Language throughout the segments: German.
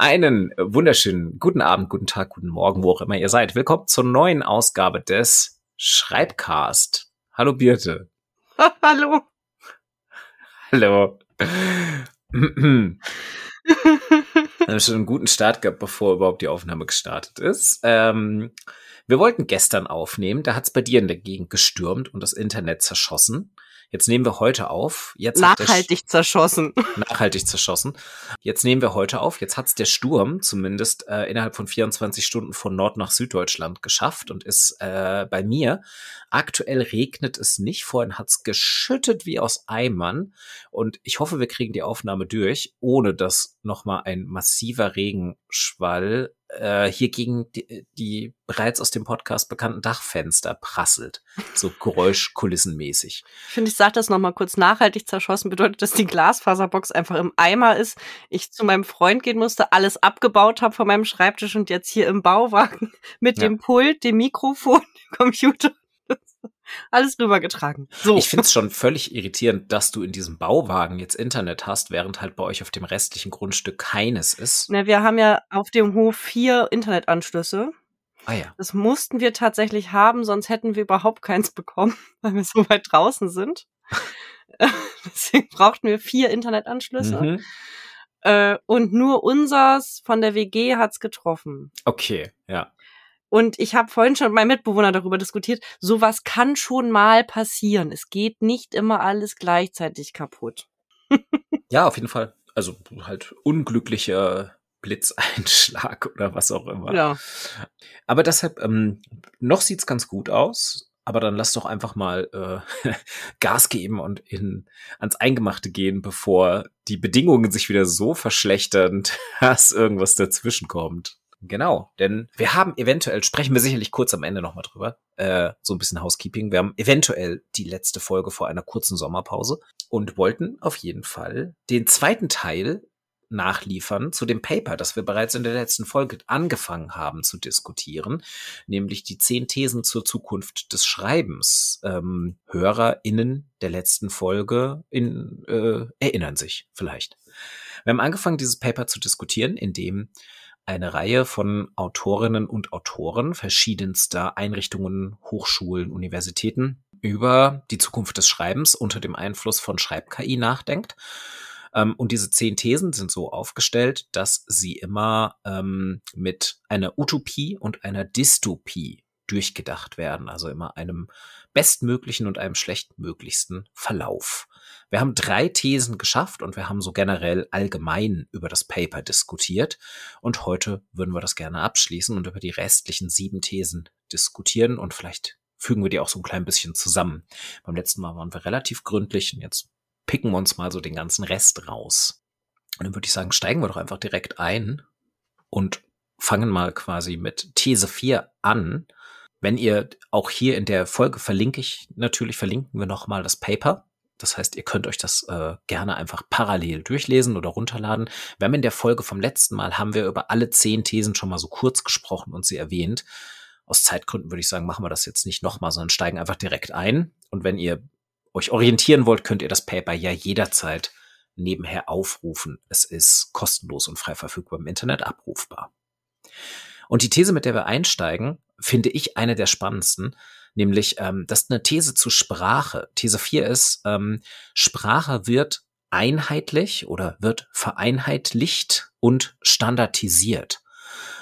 Einen wunderschönen guten Abend, guten Tag, guten Morgen, wo auch immer ihr seid. Willkommen zur neuen Ausgabe des Schreibcast. Hallo Birte. Hallo. Hallo. Wir haben schon einen guten Start gehabt, bevor überhaupt die Aufnahme gestartet ist. Ähm, wir wollten gestern aufnehmen, da hat es bei dir in der Gegend gestürmt und das Internet zerschossen. Jetzt nehmen wir heute auf. Jetzt nachhaltig zerschossen. Nachhaltig zerschossen. Jetzt nehmen wir heute auf. Jetzt hat's der Sturm zumindest äh, innerhalb von 24 Stunden von Nord nach Süddeutschland geschafft und ist äh, bei mir. Aktuell regnet es nicht. Vorhin hat's geschüttet wie aus Eimern. Und ich hoffe, wir kriegen die Aufnahme durch, ohne dass nochmal ein massiver Regenschwall äh, hier gegen die, die bereits aus dem Podcast bekannten Dachfenster prasselt. So geräuschkulissenmäßig. Ich finde, ich sage das nochmal kurz. Nachhaltig zerschossen bedeutet, dass die Glasfaserbox einfach im Eimer ist. Ich zu meinem Freund gehen musste, alles abgebaut habe von meinem Schreibtisch und jetzt hier im Bauwagen mit ja. dem Pult, dem Mikrofon, dem Computer alles rübergetragen. So. Ich finde es schon völlig irritierend, dass du in diesem Bauwagen jetzt Internet hast, während halt bei euch auf dem restlichen Grundstück keines ist. Na, wir haben ja auf dem Hof vier Internetanschlüsse. Ah ja. Das mussten wir tatsächlich haben, sonst hätten wir überhaupt keins bekommen, weil wir so weit draußen sind. Deswegen brauchten wir vier Internetanschlüsse. Mhm. Äh, und nur unsers von der WG hat's getroffen. Okay, ja. Und ich habe vorhin schon mit meinem Mitbewohner darüber diskutiert, sowas kann schon mal passieren. Es geht nicht immer alles gleichzeitig kaputt. ja, auf jeden Fall. Also halt unglücklicher Blitzeinschlag oder was auch immer. Ja. Aber deshalb, ähm, noch sieht's ganz gut aus. Aber dann lass doch einfach mal äh, Gas geben und in, ans Eingemachte gehen, bevor die Bedingungen sich wieder so verschlechtern, dass irgendwas dazwischen kommt. Genau, denn wir haben eventuell, sprechen wir sicherlich kurz am Ende nochmal drüber, äh, so ein bisschen Housekeeping. Wir haben eventuell die letzte Folge vor einer kurzen Sommerpause und wollten auf jeden Fall den zweiten Teil nachliefern zu dem Paper, das wir bereits in der letzten Folge angefangen haben zu diskutieren, nämlich die zehn Thesen zur Zukunft des Schreibens. Ähm, HörerInnen der letzten Folge in, äh, erinnern sich vielleicht. Wir haben angefangen, dieses Paper zu diskutieren, indem eine Reihe von Autorinnen und Autoren verschiedenster Einrichtungen, Hochschulen, Universitäten über die Zukunft des Schreibens unter dem Einfluss von Schreib-KI nachdenkt. Ähm, und diese zehn Thesen sind so aufgestellt, dass sie immer ähm, mit einer Utopie und einer Dystopie durchgedacht werden, also immer einem bestmöglichen und einem schlechtmöglichsten Verlauf. Wir haben drei Thesen geschafft und wir haben so generell allgemein über das Paper diskutiert. Und heute würden wir das gerne abschließen und über die restlichen sieben Thesen diskutieren und vielleicht fügen wir die auch so ein klein bisschen zusammen. Beim letzten Mal waren wir relativ gründlich und jetzt picken wir uns mal so den ganzen Rest raus. Und dann würde ich sagen, steigen wir doch einfach direkt ein und fangen mal quasi mit These 4 an. Wenn ihr auch hier in der Folge verlinke ich, natürlich verlinken wir nochmal das Paper. Das heißt, ihr könnt euch das äh, gerne einfach parallel durchlesen oder runterladen. Wir haben in der Folge vom letzten Mal haben wir über alle zehn Thesen schon mal so kurz gesprochen und sie erwähnt. Aus Zeitgründen würde ich sagen, machen wir das jetzt nicht nochmal, sondern steigen einfach direkt ein. Und wenn ihr euch orientieren wollt, könnt ihr das Paper ja jederzeit nebenher aufrufen. Es ist kostenlos und frei verfügbar im Internet abrufbar. Und die These, mit der wir einsteigen, finde ich eine der spannendsten, nämlich ähm, das ist eine These zu Sprache. These 4 ist, ähm, Sprache wird einheitlich oder wird vereinheitlicht und standardisiert.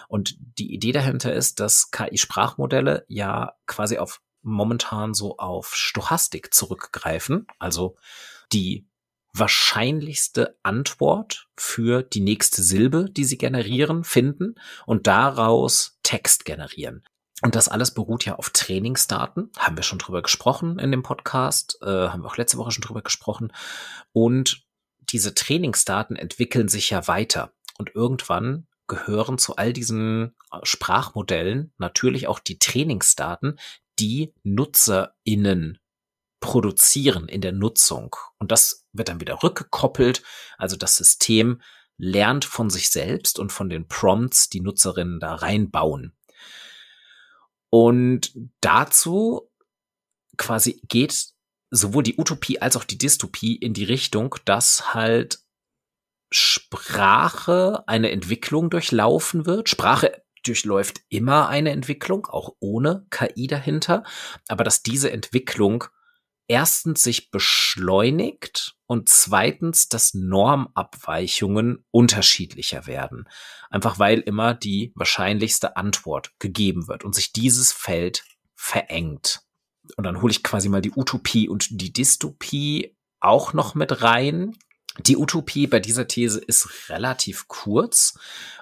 Und die Idee dahinter ist, dass KI-Sprachmodelle ja quasi auf momentan so auf Stochastik zurückgreifen, also die wahrscheinlichste Antwort für die nächste Silbe, die sie generieren, finden und daraus Text generieren. Und das alles beruht ja auf Trainingsdaten. Haben wir schon drüber gesprochen in dem Podcast, äh, haben wir auch letzte Woche schon drüber gesprochen. Und diese Trainingsdaten entwickeln sich ja weiter. Und irgendwann gehören zu all diesen Sprachmodellen natürlich auch die Trainingsdaten, die NutzerInnen produzieren in der Nutzung. Und das wird dann wieder rückgekoppelt. Also das System lernt von sich selbst und von den Prompts, die Nutzerinnen da reinbauen. Und dazu quasi geht sowohl die Utopie als auch die Dystopie in die Richtung, dass halt Sprache eine Entwicklung durchlaufen wird. Sprache durchläuft immer eine Entwicklung, auch ohne KI dahinter, aber dass diese Entwicklung erstens sich beschleunigt und zweitens, dass Normabweichungen unterschiedlicher werden. Einfach weil immer die wahrscheinlichste Antwort gegeben wird und sich dieses Feld verengt. Und dann hole ich quasi mal die Utopie und die Dystopie auch noch mit rein. Die Utopie bei dieser These ist relativ kurz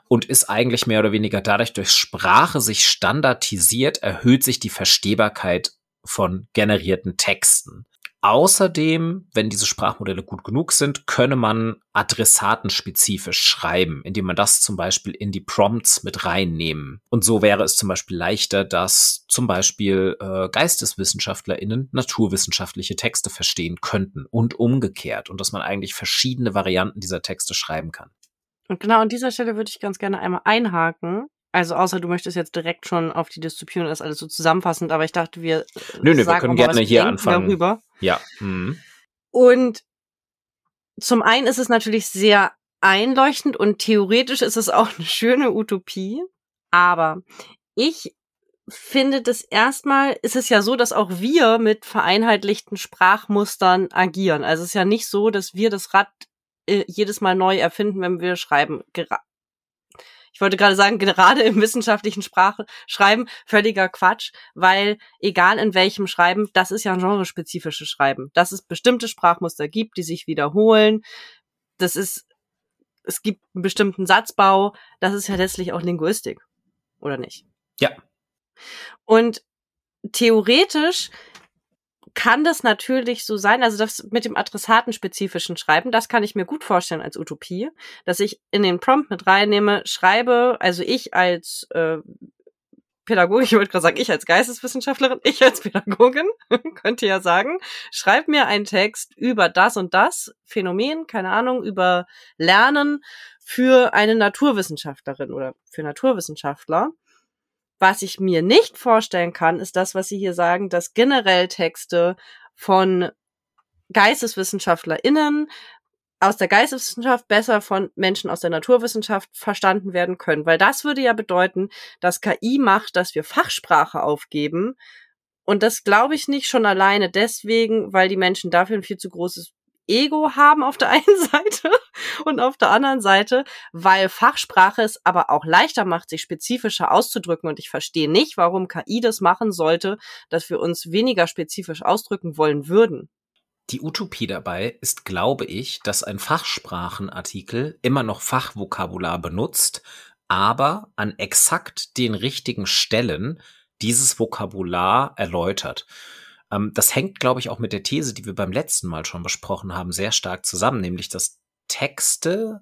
und ist eigentlich mehr oder weniger dadurch, durch Sprache sich standardisiert, erhöht sich die Verstehbarkeit von generierten Texten. Außerdem, wenn diese Sprachmodelle gut genug sind, könne man adressatenspezifisch schreiben, indem man das zum Beispiel in die Prompts mit reinnehmen. Und so wäre es zum Beispiel leichter, dass zum Beispiel äh, GeisteswissenschaftlerInnen naturwissenschaftliche Texte verstehen könnten und umgekehrt und dass man eigentlich verschiedene Varianten dieser Texte schreiben kann. Und genau an dieser Stelle würde ich ganz gerne einmal einhaken, also außer du möchtest jetzt direkt schon auf die und das alles so zusammenfassend, aber ich dachte, wir Nö, nö, wir können gerne hier anfangen. Darüber. Ja. Mhm. Und zum einen ist es natürlich sehr einleuchtend und theoretisch ist es auch eine schöne Utopie, aber ich finde das erstmal ist es ja so, dass auch wir mit vereinheitlichten Sprachmustern agieren. Also es ist ja nicht so, dass wir das Rad äh, jedes Mal neu erfinden, wenn wir schreiben. Ich wollte gerade sagen, gerade im wissenschaftlichen Sprache schreiben, völliger Quatsch, weil egal in welchem Schreiben, das ist ja ein genrespezifisches Schreiben, dass es bestimmte Sprachmuster gibt, die sich wiederholen. Das ist, es gibt einen bestimmten Satzbau, das ist ja letztlich auch Linguistik, oder nicht? Ja. Und theoretisch kann das natürlich so sein, also das mit dem adressatenspezifischen Schreiben, das kann ich mir gut vorstellen als Utopie, dass ich in den Prompt mit reinnehme, schreibe, also ich als äh, Pädagogin, ich wollte gerade sagen, ich als Geisteswissenschaftlerin, ich als Pädagogin, könnte ja sagen, schreib mir einen Text über das und das Phänomen, keine Ahnung, über Lernen für eine Naturwissenschaftlerin oder für Naturwissenschaftler. Was ich mir nicht vorstellen kann, ist das, was Sie hier sagen, dass generell Texte von GeisteswissenschaftlerInnen aus der Geisteswissenschaft besser von Menschen aus der Naturwissenschaft verstanden werden können. Weil das würde ja bedeuten, dass KI macht, dass wir Fachsprache aufgeben. Und das glaube ich nicht schon alleine deswegen, weil die Menschen dafür ein viel zu großes Ego haben auf der einen Seite und auf der anderen Seite, weil Fachsprache es aber auch leichter macht, sich spezifischer auszudrücken. Und ich verstehe nicht, warum KI das machen sollte, dass wir uns weniger spezifisch ausdrücken wollen würden. Die Utopie dabei ist, glaube ich, dass ein Fachsprachenartikel immer noch Fachvokabular benutzt, aber an exakt den richtigen Stellen dieses Vokabular erläutert. Ähm, das hängt, glaube ich, auch mit der These, die wir beim letzten Mal schon besprochen haben, sehr stark zusammen, nämlich dass Texte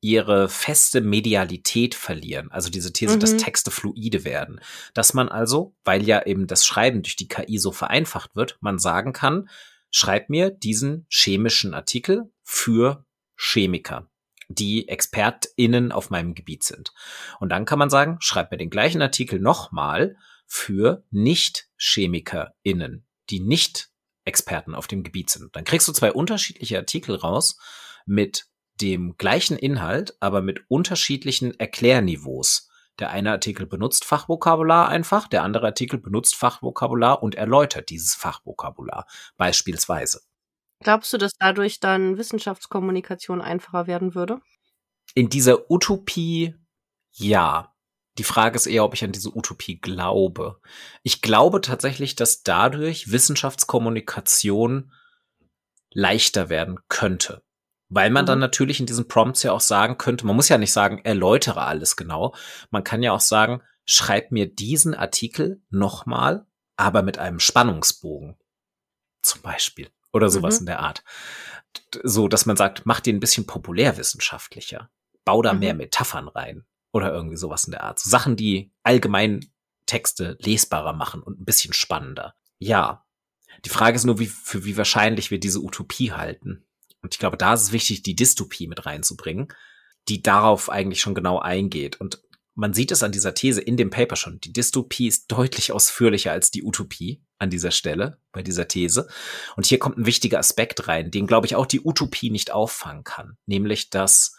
ihre feste Medialität verlieren. Also diese These, mhm. dass Texte fluide werden. Dass man also, weil ja eben das Schreiben durch die KI so vereinfacht wird, man sagen kann, schreib mir diesen chemischen Artikel für Chemiker, die ExpertInnen auf meinem Gebiet sind. Und dann kann man sagen, schreib mir den gleichen Artikel nochmal für Nicht-ChemikerInnen, die nicht Experten auf dem Gebiet sind. Dann kriegst du zwei unterschiedliche Artikel raus mit dem gleichen Inhalt, aber mit unterschiedlichen Erklärniveaus. Der eine Artikel benutzt Fachvokabular einfach, der andere Artikel benutzt Fachvokabular und erläutert dieses Fachvokabular beispielsweise. Glaubst du, dass dadurch dann Wissenschaftskommunikation einfacher werden würde? In dieser Utopie ja. Die Frage ist eher, ob ich an diese Utopie glaube. Ich glaube tatsächlich, dass dadurch Wissenschaftskommunikation leichter werden könnte. Weil man mhm. dann natürlich in diesen Prompts ja auch sagen könnte, man muss ja nicht sagen, erläutere alles genau. Man kann ja auch sagen, schreib mir diesen Artikel nochmal, aber mit einem Spannungsbogen. Zum Beispiel. Oder sowas mhm. in der Art. So, dass man sagt, mach den ein bisschen populärwissenschaftlicher. Bau da mhm. mehr Metaphern rein. Oder irgendwie sowas in der Art. So Sachen, die allgemein Texte lesbarer machen und ein bisschen spannender. Ja. Die Frage ist nur, wie, für wie wahrscheinlich wir diese Utopie halten. Und ich glaube, da ist es wichtig, die Dystopie mit reinzubringen, die darauf eigentlich schon genau eingeht. Und man sieht es an dieser These in dem Paper schon. Die Dystopie ist deutlich ausführlicher als die Utopie an dieser Stelle, bei dieser These. Und hier kommt ein wichtiger Aspekt rein, den, glaube ich, auch die Utopie nicht auffangen kann. Nämlich, dass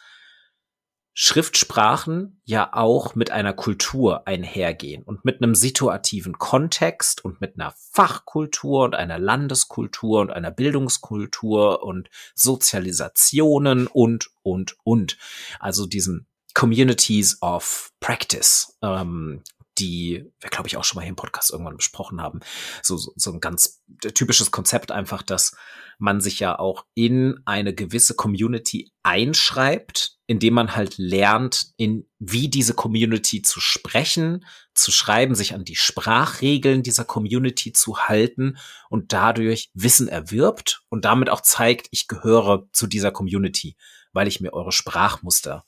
Schriftsprachen ja auch mit einer Kultur einhergehen und mit einem situativen Kontext und mit einer Fachkultur und einer Landeskultur und einer Bildungskultur und Sozialisationen und, und, und. Also diesen Communities of Practice, ähm, die wir, glaube ich, auch schon mal hier im Podcast irgendwann besprochen haben. So, so, so ein ganz typisches Konzept einfach, dass man sich ja auch in eine gewisse Community einschreibt, indem man halt lernt, in wie diese Community zu sprechen, zu schreiben, sich an die Sprachregeln dieser Community zu halten und dadurch Wissen erwirbt und damit auch zeigt, ich gehöre zu dieser Community, weil ich mir eure Sprachmuster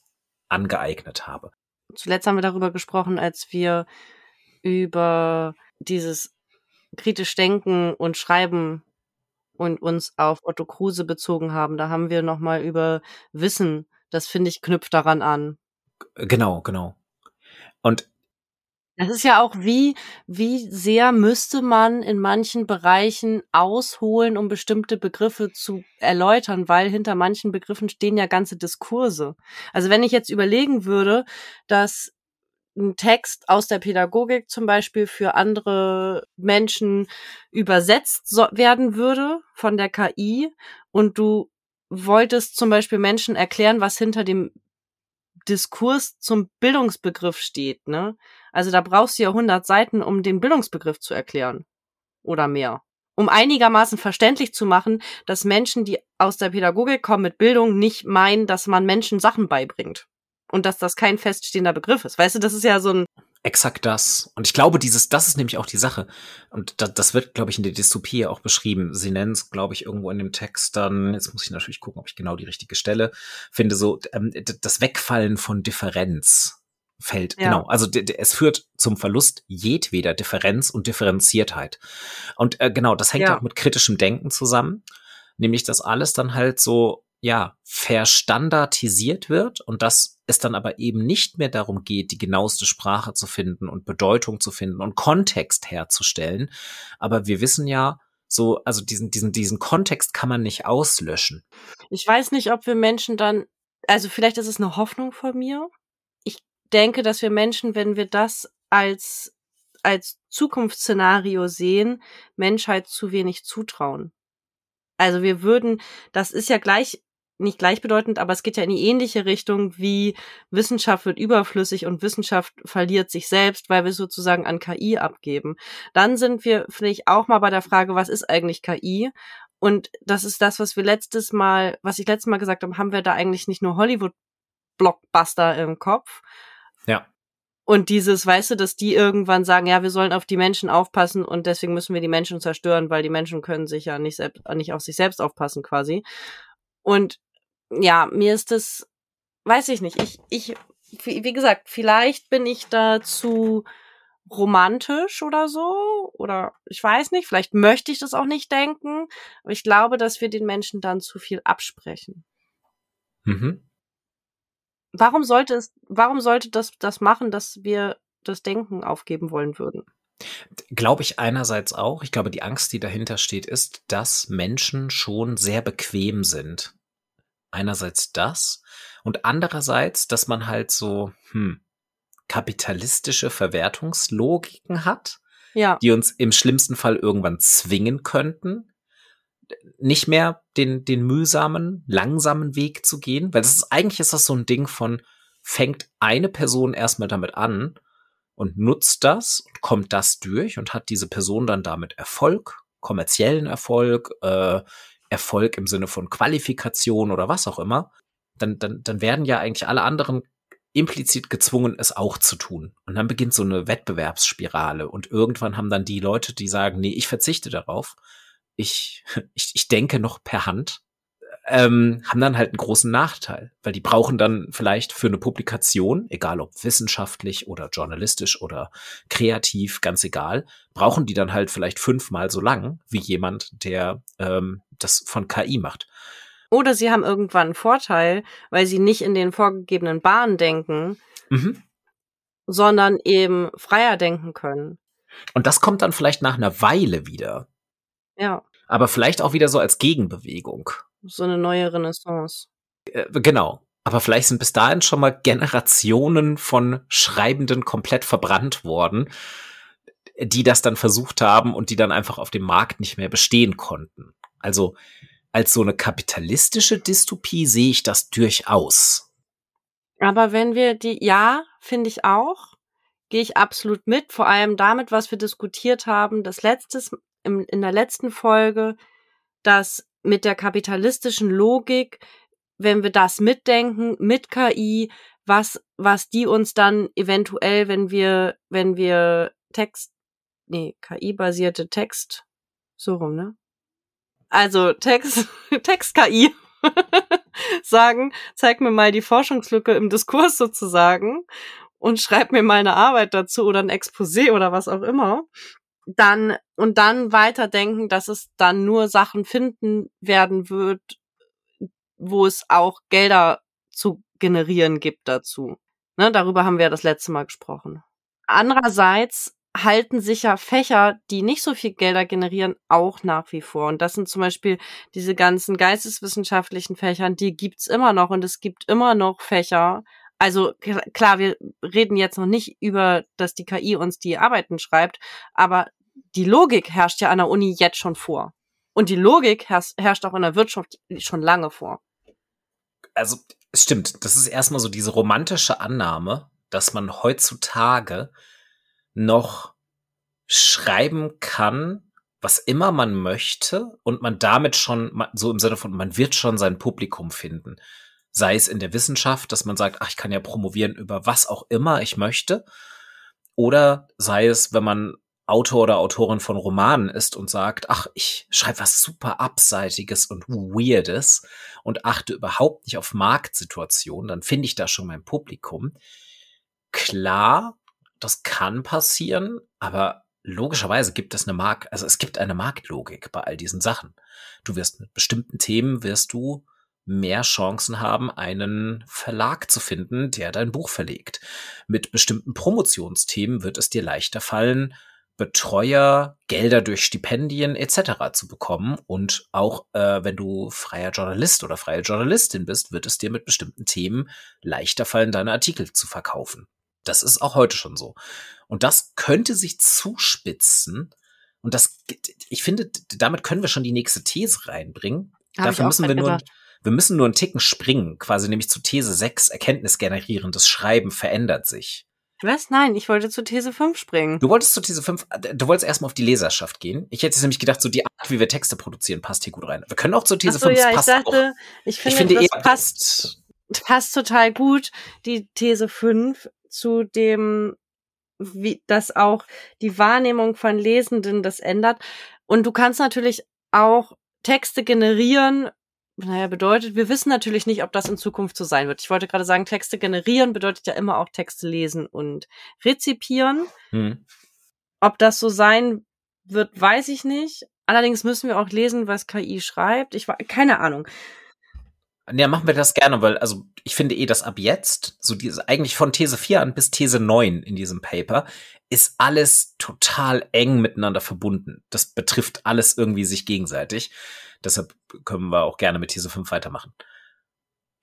angeeignet habe. Zuletzt haben wir darüber gesprochen, als wir über dieses kritisch Denken und Schreiben und uns auf Otto Kruse bezogen haben. Da haben wir nochmal über Wissen. Das finde ich knüpft daran an. Genau, genau. Und das ist ja auch wie, wie sehr müsste man in manchen Bereichen ausholen, um bestimmte Begriffe zu erläutern, weil hinter manchen Begriffen stehen ja ganze Diskurse. Also wenn ich jetzt überlegen würde, dass ein Text aus der Pädagogik zum Beispiel für andere Menschen übersetzt werden würde von der KI und du wolltest zum Beispiel Menschen erklären, was hinter dem Diskurs zum Bildungsbegriff steht, ne? Also da brauchst du ja 100 Seiten, um den Bildungsbegriff zu erklären. Oder mehr. Um einigermaßen verständlich zu machen, dass Menschen, die aus der Pädagogik kommen mit Bildung, nicht meinen, dass man Menschen Sachen beibringt und dass das kein feststehender Begriff ist. Weißt du, das ist ja so ein Exakt das. Und ich glaube, dieses, das ist nämlich auch die Sache. Und das, das wird, glaube ich, in der Dystopie auch beschrieben. Sie nennen es, glaube ich, irgendwo in dem Text dann, jetzt muss ich natürlich gucken, ob ich genau die richtige Stelle finde, so ähm, das Wegfallen von Differenz fällt. Ja. Genau. Also es führt zum Verlust jedweder Differenz und Differenziertheit. Und äh, genau, das hängt ja. auch mit kritischem Denken zusammen. Nämlich, dass alles dann halt so ja, verstandardisiert wird und dass es dann aber eben nicht mehr darum geht, die genaueste Sprache zu finden und Bedeutung zu finden und Kontext herzustellen. Aber wir wissen ja, so, also diesen, diesen, diesen Kontext kann man nicht auslöschen. Ich weiß nicht, ob wir Menschen dann, also vielleicht ist es eine Hoffnung von mir. Denke, dass wir Menschen, wenn wir das als, als Zukunftsszenario sehen, Menschheit zu wenig zutrauen. Also wir würden, das ist ja gleich nicht gleichbedeutend, aber es geht ja in die ähnliche Richtung wie Wissenschaft wird überflüssig und Wissenschaft verliert sich selbst, weil wir sozusagen an KI abgeben. Dann sind wir vielleicht auch mal bei der Frage, was ist eigentlich KI? Und das ist das, was wir letztes Mal, was ich letztes Mal gesagt habe, haben wir da eigentlich nicht nur Hollywood-Blockbuster im Kopf? Ja. Und dieses, weißt du, dass die irgendwann sagen, ja, wir sollen auf die Menschen aufpassen und deswegen müssen wir die Menschen zerstören, weil die Menschen können sich ja nicht selbst, nicht auf sich selbst aufpassen quasi. Und ja, mir ist das, weiß ich nicht. Ich, ich, wie gesagt, vielleicht bin ich da zu romantisch oder so. Oder ich weiß nicht, vielleicht möchte ich das auch nicht denken. Aber ich glaube, dass wir den Menschen dann zu viel absprechen. Mhm. Warum sollte es, warum sollte das das machen, dass wir das Denken aufgeben wollen würden? Glaube ich einerseits auch. Ich glaube, die Angst, die dahinter steht, ist, dass Menschen schon sehr bequem sind einerseits das und andererseits, dass man halt so hm, kapitalistische Verwertungslogiken hat, ja. die uns im schlimmsten Fall irgendwann zwingen könnten, nicht mehr den, den mühsamen, langsamen Weg zu gehen, weil das ist, eigentlich ist das so ein Ding von, fängt eine Person erstmal damit an und nutzt das und kommt das durch und hat diese Person dann damit Erfolg, kommerziellen Erfolg, äh, Erfolg im Sinne von Qualifikation oder was auch immer, dann, dann, dann werden ja eigentlich alle anderen implizit gezwungen, es auch zu tun. Und dann beginnt so eine Wettbewerbsspirale. Und irgendwann haben dann die Leute, die sagen, nee, ich verzichte darauf. Ich, ich, ich denke noch per Hand ähm, haben dann halt einen großen Nachteil, weil die brauchen dann vielleicht für eine Publikation, egal ob wissenschaftlich oder journalistisch oder kreativ, ganz egal, brauchen die dann halt vielleicht fünfmal so lang wie jemand, der ähm, das von KI macht. Oder sie haben irgendwann einen Vorteil, weil sie nicht in den vorgegebenen Bahnen denken, mhm. sondern eben freier denken können. Und das kommt dann vielleicht nach einer Weile wieder. Ja. Aber vielleicht auch wieder so als Gegenbewegung so eine neue Renaissance. Äh, genau. aber vielleicht sind bis dahin schon mal Generationen von Schreibenden komplett verbrannt worden, die das dann versucht haben und die dann einfach auf dem Markt nicht mehr bestehen konnten. Also als so eine kapitalistische Dystopie sehe ich das durchaus. Aber wenn wir die, ja, finde ich auch, gehe ich absolut mit, vor allem damit, was wir diskutiert haben, das letztes, im, in der letzten Folge, dass mit der kapitalistischen Logik, wenn wir das mitdenken, mit KI, was, was die uns dann eventuell, wenn wir, wenn wir Text, nee, KI-basierte Text, so rum, ne? also Text, Text-KI sagen, zeig mir mal die Forschungslücke im Diskurs sozusagen und schreib mir mal eine Arbeit dazu oder ein Exposé oder was auch immer, dann und dann weiterdenken, dass es dann nur Sachen finden werden wird, wo es auch Gelder zu generieren gibt dazu. Ne, darüber haben wir das letzte Mal gesprochen. Andererseits halten sich ja Fächer, die nicht so viel Gelder generieren, auch nach wie vor. Und das sind zum Beispiel diese ganzen geisteswissenschaftlichen Fächern, die gibt's immer noch und es gibt immer noch Fächer. Also klar, wir reden jetzt noch nicht über, dass die KI uns die Arbeiten schreibt, aber die Logik herrscht ja an der Uni jetzt schon vor. Und die Logik herrscht auch in der Wirtschaft schon lange vor. Also, stimmt. Das ist erstmal so diese romantische Annahme, dass man heutzutage noch schreiben kann, was immer man möchte und man damit schon, so im Sinne von, man wird schon sein Publikum finden. Sei es in der Wissenschaft, dass man sagt, ach, ich kann ja promovieren über was auch immer ich möchte. Oder sei es, wenn man Autor oder Autorin von Romanen ist und sagt, ach, ich schreibe was super Abseitiges und Weirdes und achte überhaupt nicht auf Marktsituationen, dann finde ich da schon mein Publikum. Klar das kann passieren, aber logischerweise gibt es eine Mark, also es gibt eine Marktlogik bei all diesen Sachen. Du wirst mit bestimmten Themen wirst du mehr Chancen haben, einen Verlag zu finden, der dein Buch verlegt. Mit bestimmten Promotionsthemen wird es dir leichter fallen, Betreuer, Gelder durch Stipendien etc. zu bekommen. Und auch äh, wenn du freier Journalist oder freie Journalistin bist, wird es dir mit bestimmten Themen leichter fallen, deine Artikel zu verkaufen. Das ist auch heute schon so. Und das könnte sich zuspitzen. Und das, ich finde, damit können wir schon die nächste These reinbringen. Hab Dafür müssen wir nur, wir müssen nur einen Ticken springen, quasi nämlich zu These 6, erkenntnisgenerierendes Schreiben verändert sich. Was? Nein, ich wollte zu These 5 springen. Du wolltest zu These 5, du wolltest erstmal auf die Leserschaft gehen. Ich hätte jetzt nämlich gedacht, so die Art, wie wir Texte produzieren, passt hier gut rein. Wir können auch zu These Ach so, 5, ja, passt ich dachte, auch. Ich finde, ich finde das passt, passt total gut, die These 5, zu dem, wie, dass auch die Wahrnehmung von Lesenden das ändert. Und du kannst natürlich auch Texte generieren. Naja, bedeutet, wir wissen natürlich nicht, ob das in Zukunft so sein wird. Ich wollte gerade sagen, Texte generieren bedeutet ja immer auch Texte lesen und rezipieren. Hm. Ob das so sein wird, weiß ich nicht. Allerdings müssen wir auch lesen, was KI schreibt. Ich war keine Ahnung. Ja, machen wir das gerne, weil, also ich finde eh, dass ab jetzt, so diese, eigentlich von These 4 an bis These 9 in diesem Paper, ist alles total eng miteinander verbunden. Das betrifft alles irgendwie sich gegenseitig. Deshalb können wir auch gerne mit These 5 weitermachen.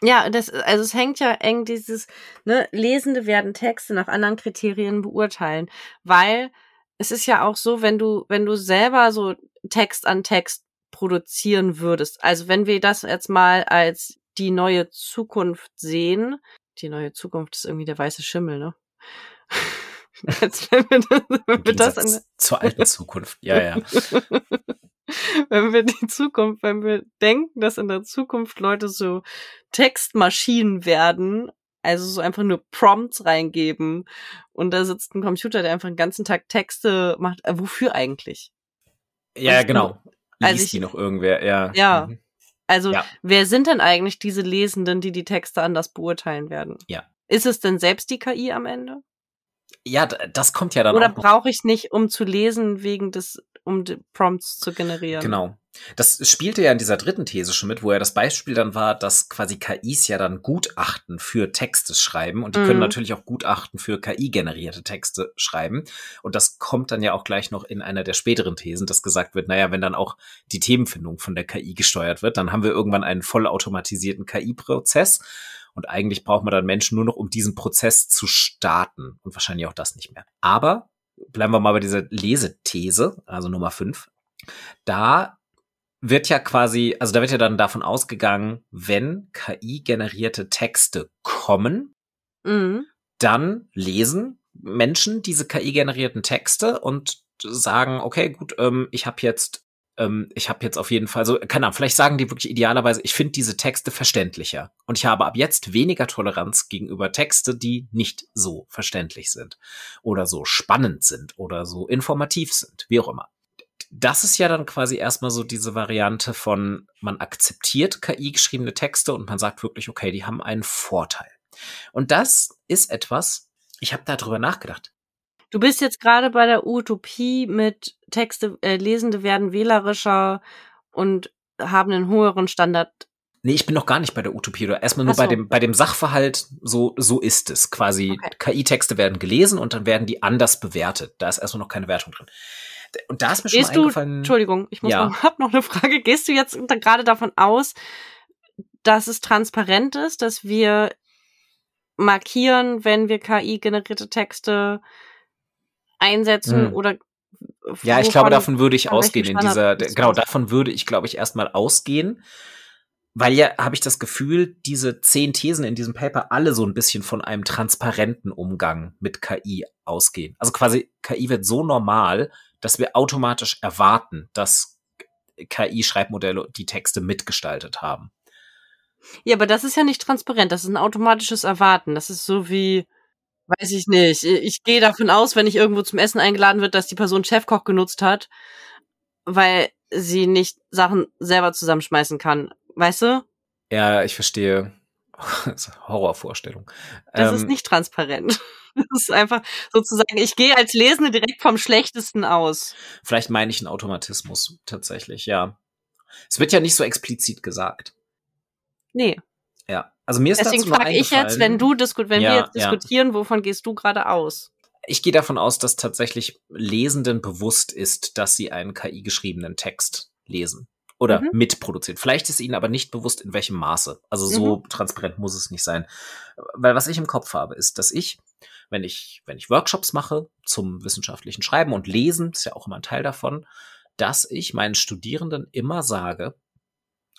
Ja, das, also es hängt ja eng dieses, ne, Lesende werden Texte nach anderen Kriterien beurteilen, weil es ist ja auch so, wenn du, wenn du selber so Text an Text produzieren würdest. Also wenn wir das jetzt mal als die neue Zukunft sehen, die neue Zukunft ist irgendwie der weiße Schimmel, ne? Als wenn wir das, wenn wir das in zur alten Zukunft, ja, ja. wenn wir die Zukunft, wenn wir denken, dass in der Zukunft Leute so Textmaschinen werden, also so einfach nur Prompts reingeben und da sitzt ein Computer, der einfach den ganzen Tag Texte macht. Äh, wofür eigentlich? Ja, genau. Liest also ich, die noch irgendwer, ja. Ja. Mhm. Also, ja. wer sind denn eigentlich diese Lesenden, die die Texte anders beurteilen werden? Ja. Ist es denn selbst die KI am Ende? Ja, das kommt ja dann Oder brauche ich nicht, um zu lesen, wegen des, um Prompts zu generieren? Genau. Das spielte ja in dieser dritten These schon mit, wo ja das Beispiel dann war, dass quasi KIs ja dann Gutachten für Texte schreiben und die mhm. können natürlich auch Gutachten für KI-generierte Texte schreiben. Und das kommt dann ja auch gleich noch in einer der späteren Thesen, dass gesagt wird, naja, wenn dann auch die Themenfindung von der KI gesteuert wird, dann haben wir irgendwann einen vollautomatisierten KI-Prozess Und eigentlich braucht man dann Menschen nur noch, um diesen Prozess zu starten. Und wahrscheinlich auch das nicht mehr. Aber bleiben wir mal bei dieser Lesethese, also Nummer fünf. Da wird ja quasi, also da wird ja dann davon ausgegangen, wenn KI-generierte Texte kommen, mhm. dann lesen Menschen diese KI-generierten Texte und sagen, okay, gut, ähm, ich habe jetzt, ähm, ich habe jetzt auf jeden Fall, so, keine Ahnung, vielleicht sagen die wirklich idealerweise, ich finde diese Texte verständlicher und ich habe ab jetzt weniger Toleranz gegenüber Texte, die nicht so verständlich sind oder so spannend sind oder so informativ sind, wie auch immer das ist ja dann quasi erstmal so diese Variante von, man akzeptiert KI-geschriebene Texte und man sagt wirklich, okay, die haben einen Vorteil. Und das ist etwas, ich habe darüber nachgedacht. Du bist jetzt gerade bei der Utopie mit Texte, äh, Lesende werden wählerischer und haben einen höheren Standard. Nee, ich bin noch gar nicht bei der Utopie oder erstmal nur so. bei dem bei dem Sachverhalt, so so ist es quasi. Okay. KI-Texte werden gelesen und dann werden die anders bewertet. Da ist erstmal noch keine Wertung drin. Und da ist mir Gehst schon du, eingefallen. Entschuldigung, ich muss ja. noch, hab noch eine Frage. Gehst du jetzt gerade davon aus, dass es transparent ist, dass wir markieren, wenn wir KI-generierte Texte einsetzen hm. oder ja, ich glaube, davon würde ich ausgehen in dieser, genau, davon würde ich, glaube ich, erstmal ausgehen, weil ja, habe ich das Gefühl, diese zehn Thesen in diesem Paper alle so ein bisschen von einem transparenten Umgang mit KI ausgehen. Also quasi, KI wird so normal, dass wir automatisch erwarten, dass KI-Schreibmodelle die Texte mitgestaltet haben. Ja, aber das ist ja nicht transparent. Das ist ein automatisches Erwarten. Das ist so wie, weiß ich nicht. Ich gehe davon aus, wenn ich irgendwo zum Essen eingeladen wird, dass die Person Chefkoch genutzt hat, weil sie nicht Sachen selber zusammenschmeißen kann. Weißt du? Ja, ich verstehe. Horrorvorstellung. Das ähm, ist nicht transparent. Das ist einfach sozusagen, ich gehe als Lesende direkt vom Schlechtesten aus. Vielleicht meine ich einen Automatismus tatsächlich, ja. Es wird ja nicht so explizit gesagt. Nee. Ja. Also mir ist Deswegen frage ich jetzt, wenn du diskut, wenn ja, wir jetzt diskutieren, ja. wovon gehst du gerade aus? Ich gehe davon aus, dass tatsächlich Lesenden bewusst ist, dass sie einen KI-geschriebenen Text lesen oder mhm. mitproduziert. Vielleicht ist ihnen aber nicht bewusst, in welchem Maße. Also so mhm. transparent muss es nicht sein. Weil was ich im Kopf habe, ist, dass ich, wenn ich, wenn ich Workshops mache zum wissenschaftlichen Schreiben und Lesen, ist ja auch immer ein Teil davon, dass ich meinen Studierenden immer sage,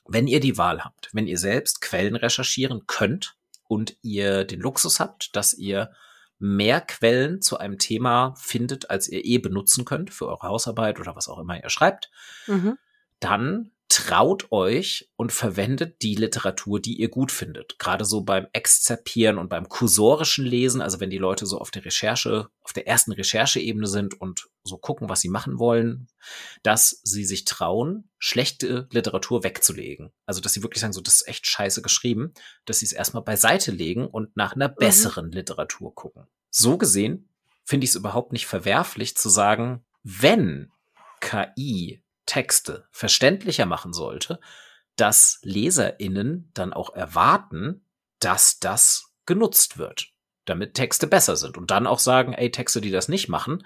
wenn ihr die Wahl habt, wenn ihr selbst Quellen recherchieren könnt und ihr den Luxus habt, dass ihr mehr Quellen zu einem Thema findet, als ihr eh benutzen könnt für eure Hausarbeit oder was auch immer ihr schreibt, mhm. dann traut euch und verwendet die Literatur, die ihr gut findet. Gerade so beim Exzerpieren und beim kursorischen Lesen, also wenn die Leute so auf der Recherche, auf der ersten Rechercheebene sind und so gucken, was sie machen wollen, dass sie sich trauen, schlechte Literatur wegzulegen. Also, dass sie wirklich sagen, so, das ist echt scheiße geschrieben, dass sie es erstmal beiseite legen und nach einer mhm. besseren mhm. Literatur gucken. So gesehen finde ich es überhaupt nicht verwerflich zu sagen, wenn KI Texte verständlicher machen sollte, dass LeserInnen dann auch erwarten, dass das genutzt wird, damit Texte besser sind und dann auch sagen, ey, Texte, die das nicht machen,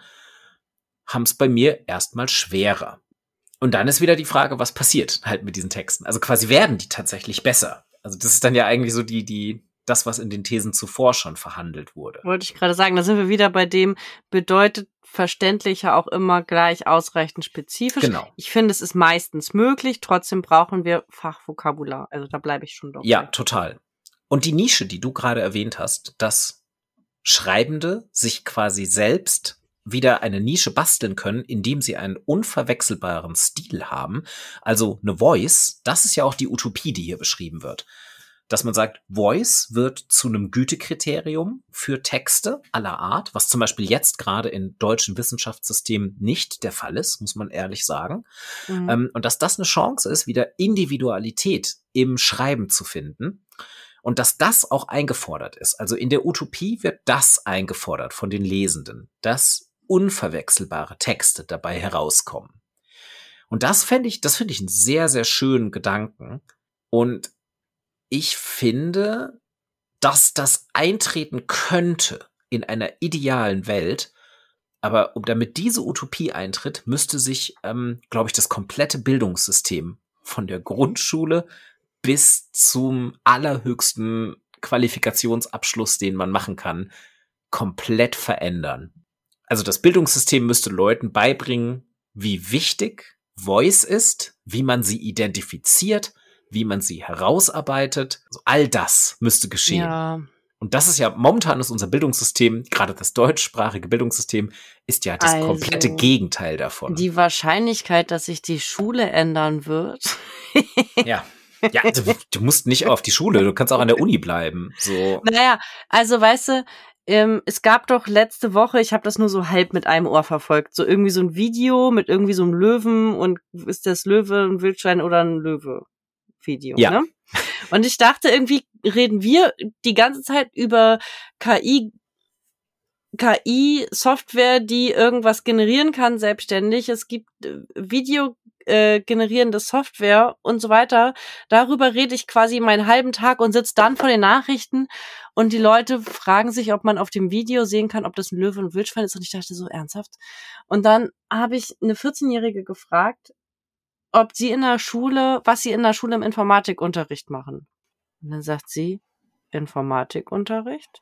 haben es bei mir erstmal schwerer. Und dann ist wieder die Frage, was passiert halt mit diesen Texten? Also quasi werden die tatsächlich besser? Also das ist dann ja eigentlich so die, die, das, was in den Thesen zuvor schon verhandelt wurde. Wollte ich gerade sagen, da sind wir wieder bei dem, bedeutet verständlicher auch immer gleich ausreichend spezifisch. Genau. Ich finde, es ist meistens möglich, trotzdem brauchen wir Fachvokabular. Also da bleibe ich schon doch. Ja, total. Und die Nische, die du gerade erwähnt hast, dass Schreibende sich quasi selbst wieder eine Nische basteln können, indem sie einen unverwechselbaren Stil haben, also eine Voice, das ist ja auch die Utopie, die hier beschrieben wird dass man sagt, Voice wird zu einem Gütekriterium für Texte aller Art, was zum Beispiel jetzt gerade in deutschen Wissenschaftssystemen nicht der Fall ist, muss man ehrlich sagen. Mhm. Ähm, und dass das eine Chance ist, wieder Individualität im Schreiben zu finden. Und dass das auch eingefordert ist. Also in der Utopie wird das eingefordert von den Lesenden, dass unverwechselbare Texte dabei herauskommen. Und das fände ich, das finde ich einen sehr, sehr schönen Gedanken. Und ich finde, dass das eintreten könnte in einer idealen Welt, aber um damit diese Utopie eintritt, müsste sich, ähm, glaube ich, das komplette Bildungssystem von der Grundschule bis zum allerhöchsten Qualifikationsabschluss, den man machen kann, komplett verändern. Also das Bildungssystem müsste Leuten beibringen, wie wichtig Voice ist, wie man sie identifiziert, wie man sie herausarbeitet. Also all das müsste geschehen. Ja. Und das ist ja, momentan ist unser Bildungssystem, gerade das deutschsprachige Bildungssystem, ist ja das also, komplette Gegenteil davon. Die Wahrscheinlichkeit, dass sich die Schule ändern wird. ja. Ja, du, du, musst nicht auf die Schule, du kannst auch an der Uni bleiben. So. Naja, also weißt du, ähm, es gab doch letzte Woche, ich habe das nur so halb mit einem Ohr verfolgt, so irgendwie so ein Video mit irgendwie so einem Löwen und ist das Löwe ein Wildschwein oder ein Löwe? Video. Ja. Ne? Und ich dachte, irgendwie reden wir die ganze Zeit über KI, KI-Software, die irgendwas generieren kann, selbstständig. Es gibt äh, Video äh, generierende Software und so weiter. Darüber rede ich quasi meinen halben Tag und sitze dann vor den Nachrichten und die Leute fragen sich, ob man auf dem Video sehen kann, ob das ein Löwe und ein Wildschwein ist. Und ich dachte so ernsthaft. Und dann habe ich eine 14-Jährige gefragt, ob sie in der Schule, was sie in der Schule im Informatikunterricht machen. Und dann sagt sie, Informatikunterricht?